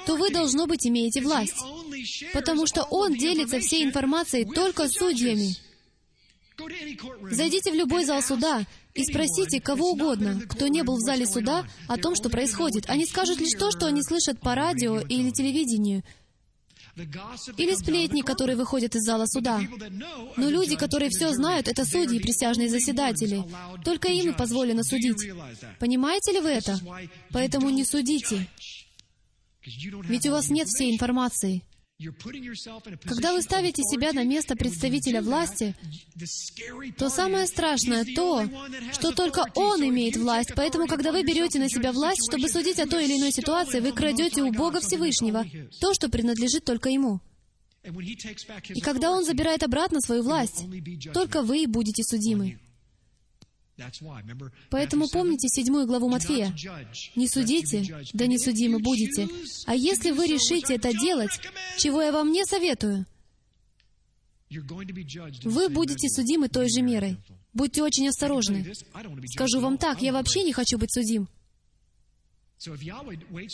то вы, должно быть, имеете власть. Потому что Он делится всей информацией только с судьями. Зайдите в любой зал суда и спросите кого угодно, кто не был в зале суда, о том, что происходит. Они скажут лишь то, что они слышат по радио или телевидению, или сплетни, которые выходят из зала суда. Но люди, которые все знают, это судьи присяжные заседатели. Только им и позволено судить. Понимаете ли вы это? Поэтому не судите. Ведь у вас нет всей информации. Когда вы ставите себя на место представителя власти, то самое страшное то, что только он имеет власть. Поэтому, когда вы берете на себя власть, чтобы судить о той или иной ситуации, вы крадете у Бога Всевышнего то, что принадлежит только Ему. И когда Он забирает обратно свою власть, только вы будете судимы. Поэтому помните седьмую главу Матфея. «Не судите, да не судимы будете. А если вы решите это делать, чего я вам не советую, вы будете судимы той же мерой. Будьте очень осторожны. Скажу вам так, я вообще не хочу быть судим.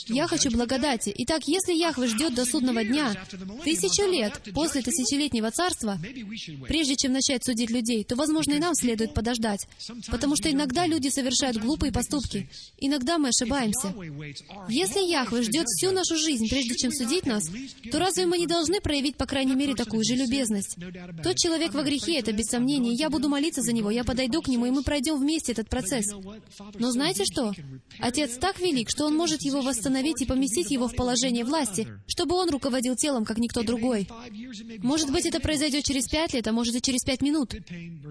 Я хочу благодати. Итак, если Яхве ждет до судного дня, тысячу лет после тысячелетнего царства, прежде чем начать судить людей, то, возможно, и нам следует подождать. Потому что иногда люди совершают глупые поступки. Иногда мы ошибаемся. Если Яхве ждет всю нашу жизнь, прежде чем судить нас, то разве мы не должны проявить, по крайней мере, такую же любезность? Тот человек во грехе, это без сомнения. Я буду молиться за него, я подойду к нему, и мы пройдем вместе этот процесс. Но знаете что? Отец так велик, что Он может его восстановить и поместить его в положение власти, чтобы он руководил телом, как никто другой. Может быть, это произойдет через пять лет, а может и через пять минут.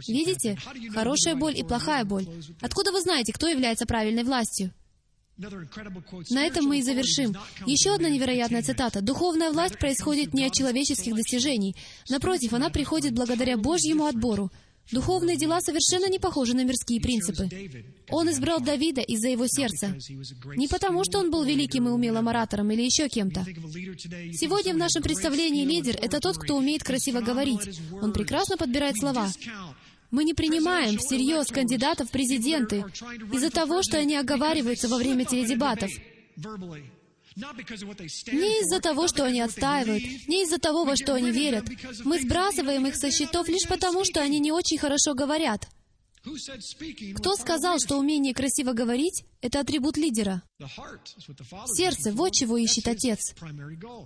Видите? Хорошая боль и плохая боль. Откуда вы знаете, кто является правильной властью? На этом мы и завершим. Еще одна невероятная цитата. «Духовная власть происходит не от человеческих достижений. Напротив, она приходит благодаря Божьему отбору. Духовные дела совершенно не похожи на мирские принципы. Он избрал Давида из-за его сердца. Не потому, что он был великим и умелым оратором или еще кем-то. Сегодня в нашем представлении лидер — это тот, кто умеет красиво говорить. Он прекрасно подбирает слова. Мы не принимаем всерьез кандидатов в президенты из-за того, что они оговариваются во время теледебатов. Не из-за того, что они отстаивают, не из-за того, во что они верят. Мы сбрасываем их со счетов лишь потому, что они не очень хорошо говорят. Кто сказал, что умение красиво говорить — это атрибут лидера? Сердце — вот чего ищет Отец.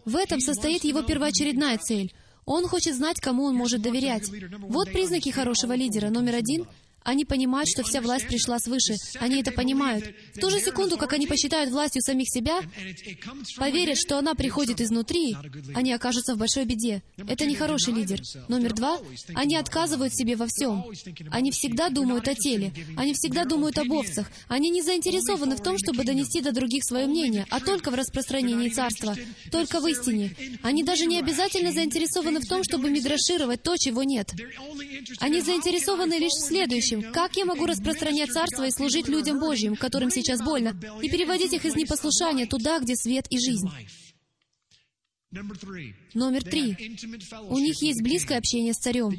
В этом состоит его первоочередная цель. Он хочет знать, кому он может доверять. Вот признаки хорошего лидера. Номер один Они понимают, что вся власть пришла свыше. Они это понимают. В ту же секунду, как они посчитают властью самих себя, поверят, что она приходит изнутри, они окажутся в большой беде. Это не хороший лидер. Номер два, они отказывают себе во всем. Они всегда думают о теле. Они всегда думают об овцах. Они не заинтересованы в том, чтобы донести до других свое мнение, а только в распространении царства, только в истине. Они даже не обязательно заинтересованы в том, чтобы миграшировать то, чего нет. Они заинтересованы лишь в следующем. Как я могу распространять царство и служить людям Божьим, которым сейчас больно, и переводить их из непослушания туда, где свет и жизнь? Номер три. У них есть близкое общение с царем.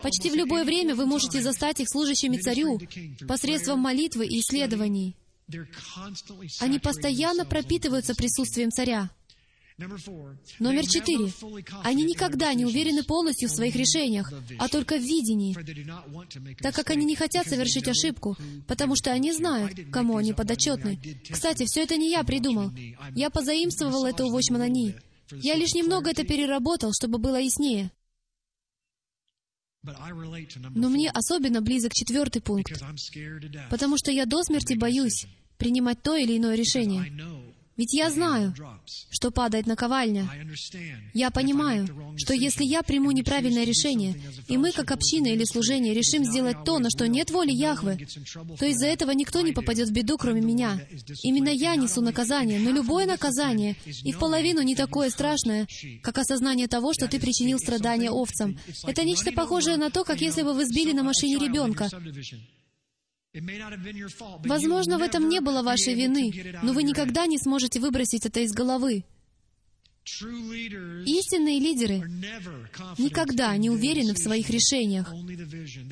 Почти в любое время вы можете застать их служащими царю посредством молитвы и исследований. Они постоянно пропитываются присутствием царя. Номер четыре. Они никогда не уверены полностью в своих решениях, а только в видении, так как они не хотят совершить ошибку, потому что они знают, кому они подотчетны. Кстати, все это не я придумал. Я позаимствовал это у Вочмана Ни. Я лишь немного это переработал, чтобы было яснее. Но мне особенно близок четвертый пункт, потому что я до смерти боюсь принимать то или иное решение. Ведь я знаю, что падает наковальня. Я понимаю, что если я приму неправильное решение, и мы, как община или служение, решим сделать то, на что нет воли Яхвы, то из-за этого никто не попадет в беду, кроме меня. Именно я несу наказание, но любое наказание, и в половину не такое страшное, как осознание того, что ты причинил страдания овцам. Это нечто похожее на то, как если бы вы сбили на машине ребенка. Возможно, в этом не было вашей вины, но вы никогда не сможете выбросить это из головы. Истинные лидеры никогда не уверены в своих решениях,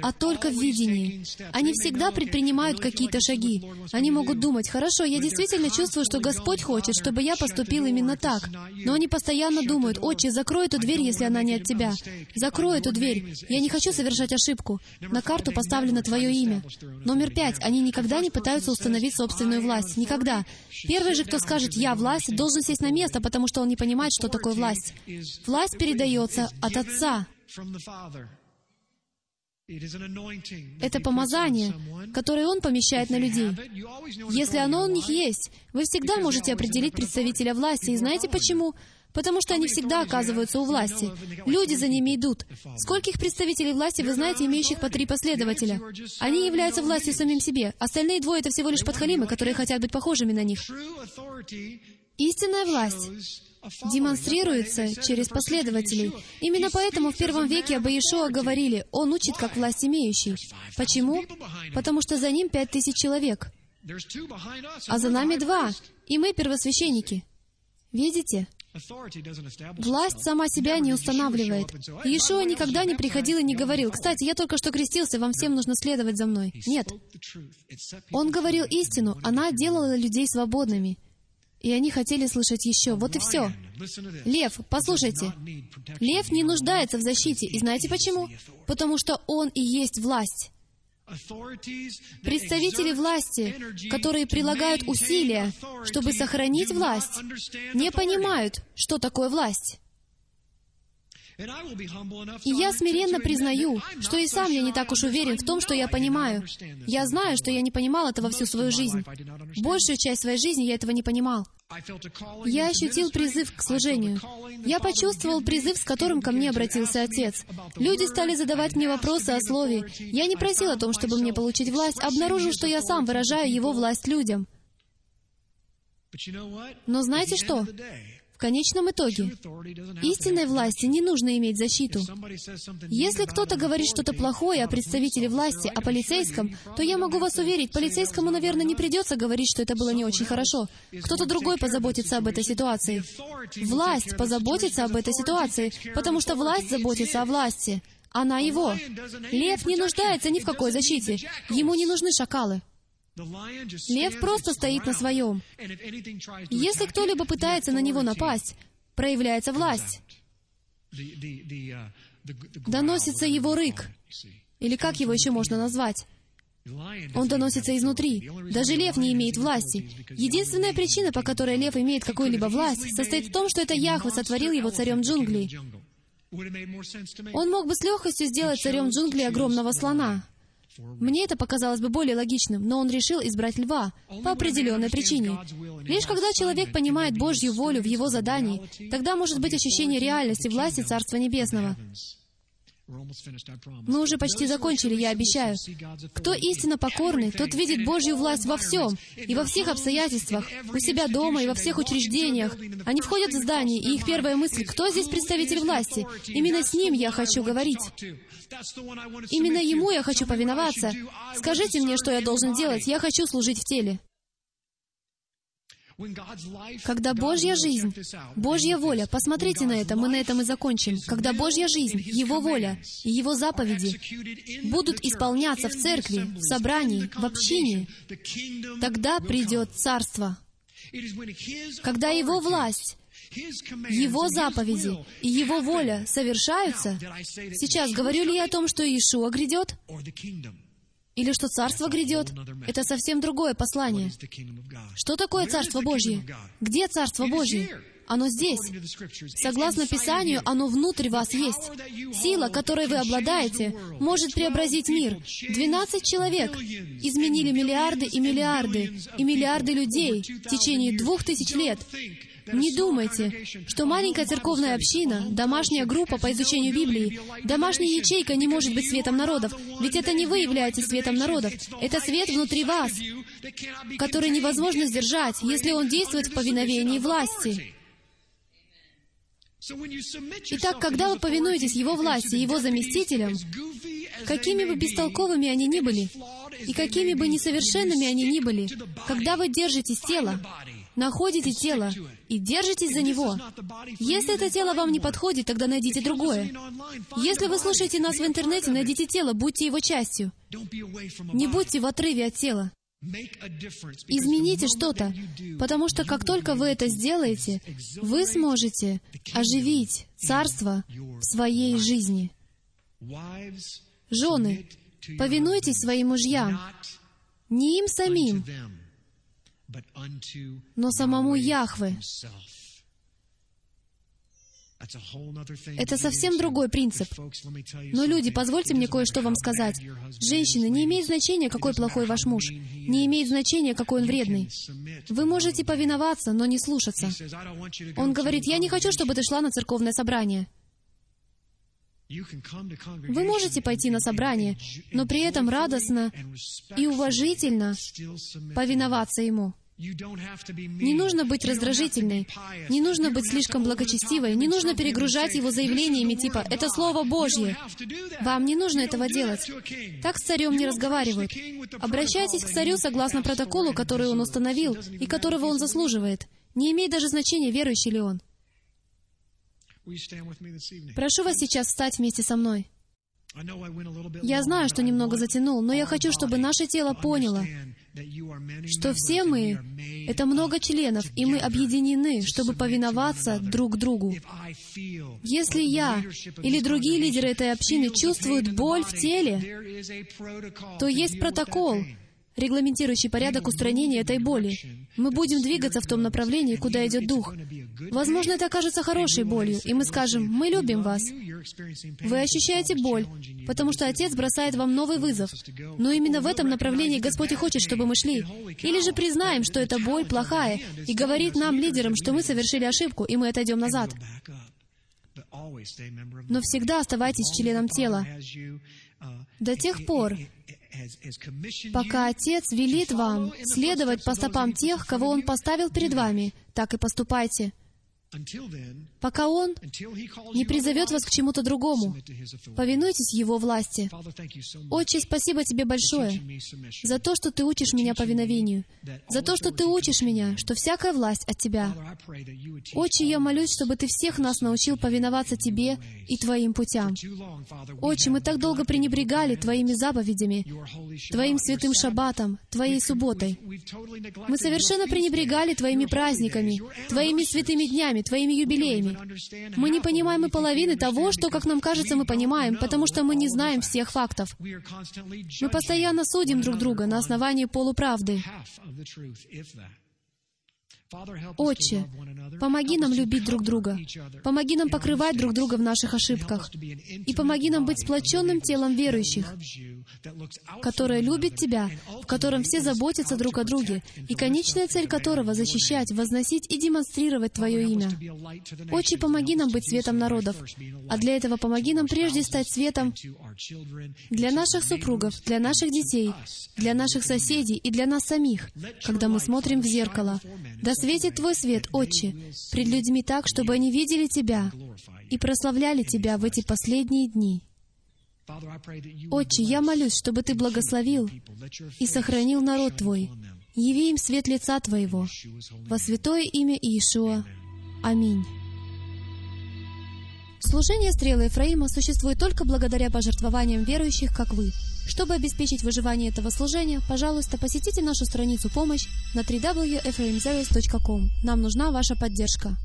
а только в видении. Они всегда предпринимают какие-то шаги. Они могут думать, хорошо, я действительно чувствую, что Господь хочет, чтобы я поступил именно так. Но они постоянно думают, отче, закрой эту дверь, если она не от тебя. Закрой эту дверь. Я не хочу совершать ошибку. На карту поставлено твое имя. Номер пять. Они никогда не пытаются установить собственную власть. Никогда. Первый же, кто скажет «я власть», должен сесть на место, потому что он не понимает, что такое власть. Власть передается от Отца. Это помазание, которое Он помещает на людей. Если оно у них есть, вы всегда можете определить представителя власти. И знаете почему? Потому что они всегда оказываются у власти. Люди за ними идут. Скольких представителей власти вы знаете, имеющих по три последователя? Они являются властью самим себе. Остальные двое — это всего лишь подхалимы, которые хотят быть похожими на них. Истинная власть демонстрируется через последователей. Именно поэтому в первом веке об Иешуа говорили, он учит как власть имеющий. Почему? Потому что за ним пять тысяч человек, а за нами два, и мы первосвященники. Видите? Власть сама себя не устанавливает. Иешуа никогда не приходил и не говорил, «Кстати, я только что крестился, вам всем нужно следовать за мной». Нет. Он говорил истину, она делала людей свободными. И они хотели слышать еще. Вот и все. Лев, послушайте. Лев не нуждается в защите. И знаете почему? Потому что он и есть власть. Представители власти, которые прилагают усилия, чтобы сохранить власть, не понимают, что такое власть. И я смиренно признаю, что и сам я не так уж уверен в том, что я понимаю. Я знаю, что я не понимал этого всю свою жизнь. Большую часть своей жизни я этого не понимал. Я ощутил призыв к служению. Я почувствовал призыв, с которым ко мне обратился Отец. Люди стали задавать мне вопросы о Слове. Я не просил о том, чтобы мне получить власть, обнаружил, что я сам выражаю Его власть людям. Но знаете что? В конечном итоге, истинной власти не нужно иметь защиту. Если кто-то говорит что-то плохое о представителе власти, о полицейском, то я могу вас уверить, полицейскому, наверное, не придется говорить, что это было не очень хорошо. Кто-то другой позаботится об этой ситуации. Власть позаботится об этой ситуации, потому что власть заботится о власти. Она его. Лев не нуждается ни в какой защите. Ему не нужны шакалы. Лев просто стоит на своем. Если кто-либо пытается на него напасть, проявляется власть. Доносится его рык. Или как его еще можно назвать? Он доносится изнутри. Даже лев не имеет власти. Единственная причина, по которой лев имеет какую-либо власть, состоит в том, что это Яхве сотворил его царем джунглей. Он мог бы с легкостью сделать царем джунглей огромного слона. Мне это показалось бы более логичным, но он решил избрать льва по определенной причине. Лишь когда человек понимает Божью волю в его задании, тогда может быть ощущение реальности власти Царства Небесного. Мы уже почти закончили, я обещаю. Кто истинно покорный, тот видит Божью власть во всем и во всех обстоятельствах, у себя дома и во всех учреждениях. Они входят в здание, и их первая мысль, кто здесь представитель власти? Именно с ним я хочу говорить. Именно ему я хочу повиноваться. Скажите мне, что я должен делать. Я хочу служить в теле. Когда Божья жизнь, Божья воля, посмотрите на это, мы на этом и закончим. Когда Божья жизнь, Его воля и Его заповеди будут исполняться в церкви, в собрании, в общине, тогда придет Царство. Когда Его власть, его заповеди и Его воля совершаются, сейчас говорю ли я о том, что Иешуа грядет? Или что Царство грядет? Это совсем другое послание. Что такое Царство Божье? Где Царство Божье? Оно здесь. Согласно Писанию, оно внутри вас есть. Сила, которой вы обладаете, может преобразить мир. Двенадцать человек изменили миллиарды и миллиарды, и миллиарды людей в течение двух тысяч лет. Не думайте, что маленькая церковная община, домашняя группа по изучению Библии, домашняя ячейка не может быть светом народов, ведь это не вы являетесь светом народов, это свет внутри вас, который невозможно сдержать, если он действует в повиновении власти. Итак, когда вы повинуетесь Его власти, Его заместителям, какими бы бестолковыми они ни были, и какими бы несовершенными они ни были, когда вы держитесь тела, находите тело и держитесь за него. Если это тело вам не подходит, тогда найдите другое. Если вы слушаете нас в интернете, найдите тело, будьте его частью. Не будьте в отрыве от тела. Измените что-то, потому что как только вы это сделаете, вы сможете оживить Царство в своей жизни. Жены, повинуйтесь своим мужьям, не им самим, но самому Яхве. Это совсем другой принцип. Но, люди, позвольте мне кое-что вам сказать. Женщины, не имеет значения, какой плохой ваш муж. Не имеет значения, какой он вредный. Вы можете повиноваться, но не слушаться. Он говорит, я не хочу, чтобы ты шла на церковное собрание. Вы можете пойти на собрание, но при этом радостно и уважительно повиноваться Ему. Не нужно быть раздражительной, не нужно быть слишком благочестивой, не нужно перегружать его заявлениями типа «это Слово Божье». Вам не нужно этого делать. Так с царем не разговаривают. Обращайтесь к царю согласно протоколу, который он установил и которого он заслуживает. Не имеет даже значения, верующий ли он. Прошу вас сейчас встать вместе со мной. Я знаю, что немного затянул, но я хочу, чтобы наше тело поняло, что все мы — это много членов, и мы объединены, чтобы повиноваться друг другу. Если я или другие лидеры этой общины чувствуют боль в теле, то есть протокол, регламентирующий порядок устранения этой боли. Мы будем двигаться в том направлении, куда идет Дух. Возможно, это окажется хорошей болью, и мы скажем, «Мы любим вас». Вы ощущаете боль, потому что Отец бросает вам новый вызов. Но именно в этом направлении Господь и хочет, чтобы мы шли. Или же признаем, что эта боль плохая, и говорит нам, лидерам, что мы совершили ошибку, и мы отойдем назад. Но всегда оставайтесь членом тела. До тех пор, пока Отец велит вам следовать по стопам тех, кого Он поставил перед вами, так и поступайте пока Он не призовет вас к чему-то другому. Повинуйтесь Его власти. Отче, спасибо Тебе большое за то, что Ты учишь меня повиновению, за то, что Ты учишь меня, что всякая власть от Тебя. Отче, я молюсь, чтобы Ты всех нас научил повиноваться Тебе и Твоим путям. Отче, мы так долго пренебрегали Твоими заповедями, Твоим святым шаббатом, Твоей субботой. Мы совершенно пренебрегали Твоими праздниками, Твоими святыми днями, Твоими юбилеями. Мы не понимаем и половины того, что, как нам кажется, мы понимаем, потому что мы не знаем всех фактов. Мы постоянно судим друг друга на основании полуправды. Отче, помоги нам любить друг друга, помоги нам покрывать друг друга в наших ошибках, и помоги нам быть сплоченным телом верующих, которое любит Тебя, в котором все заботятся друг о друге, и конечная цель которого — защищать, возносить и демонстрировать Твое имя. Отче, помоги нам быть светом народов, а для этого помоги нам прежде стать светом для наших супругов, для наших детей, для наших соседей и для нас самих, когда мы смотрим в зеркало. Да светит Твой свет, Отче, пред людьми так, чтобы они видели Тебя и прославляли Тебя в эти последние дни. Отче, я молюсь, чтобы Ты благословил и сохранил народ Твой. Яви им свет лица Твоего. Во святое имя Иешуа. Аминь. Служение стрелы Ефраима существует только благодаря пожертвованиям верующих, как вы. Чтобы обеспечить выживание этого служения, пожалуйста, посетите нашу страницу «Помощь» на www.ephraimzeres.com. Нам нужна ваша поддержка.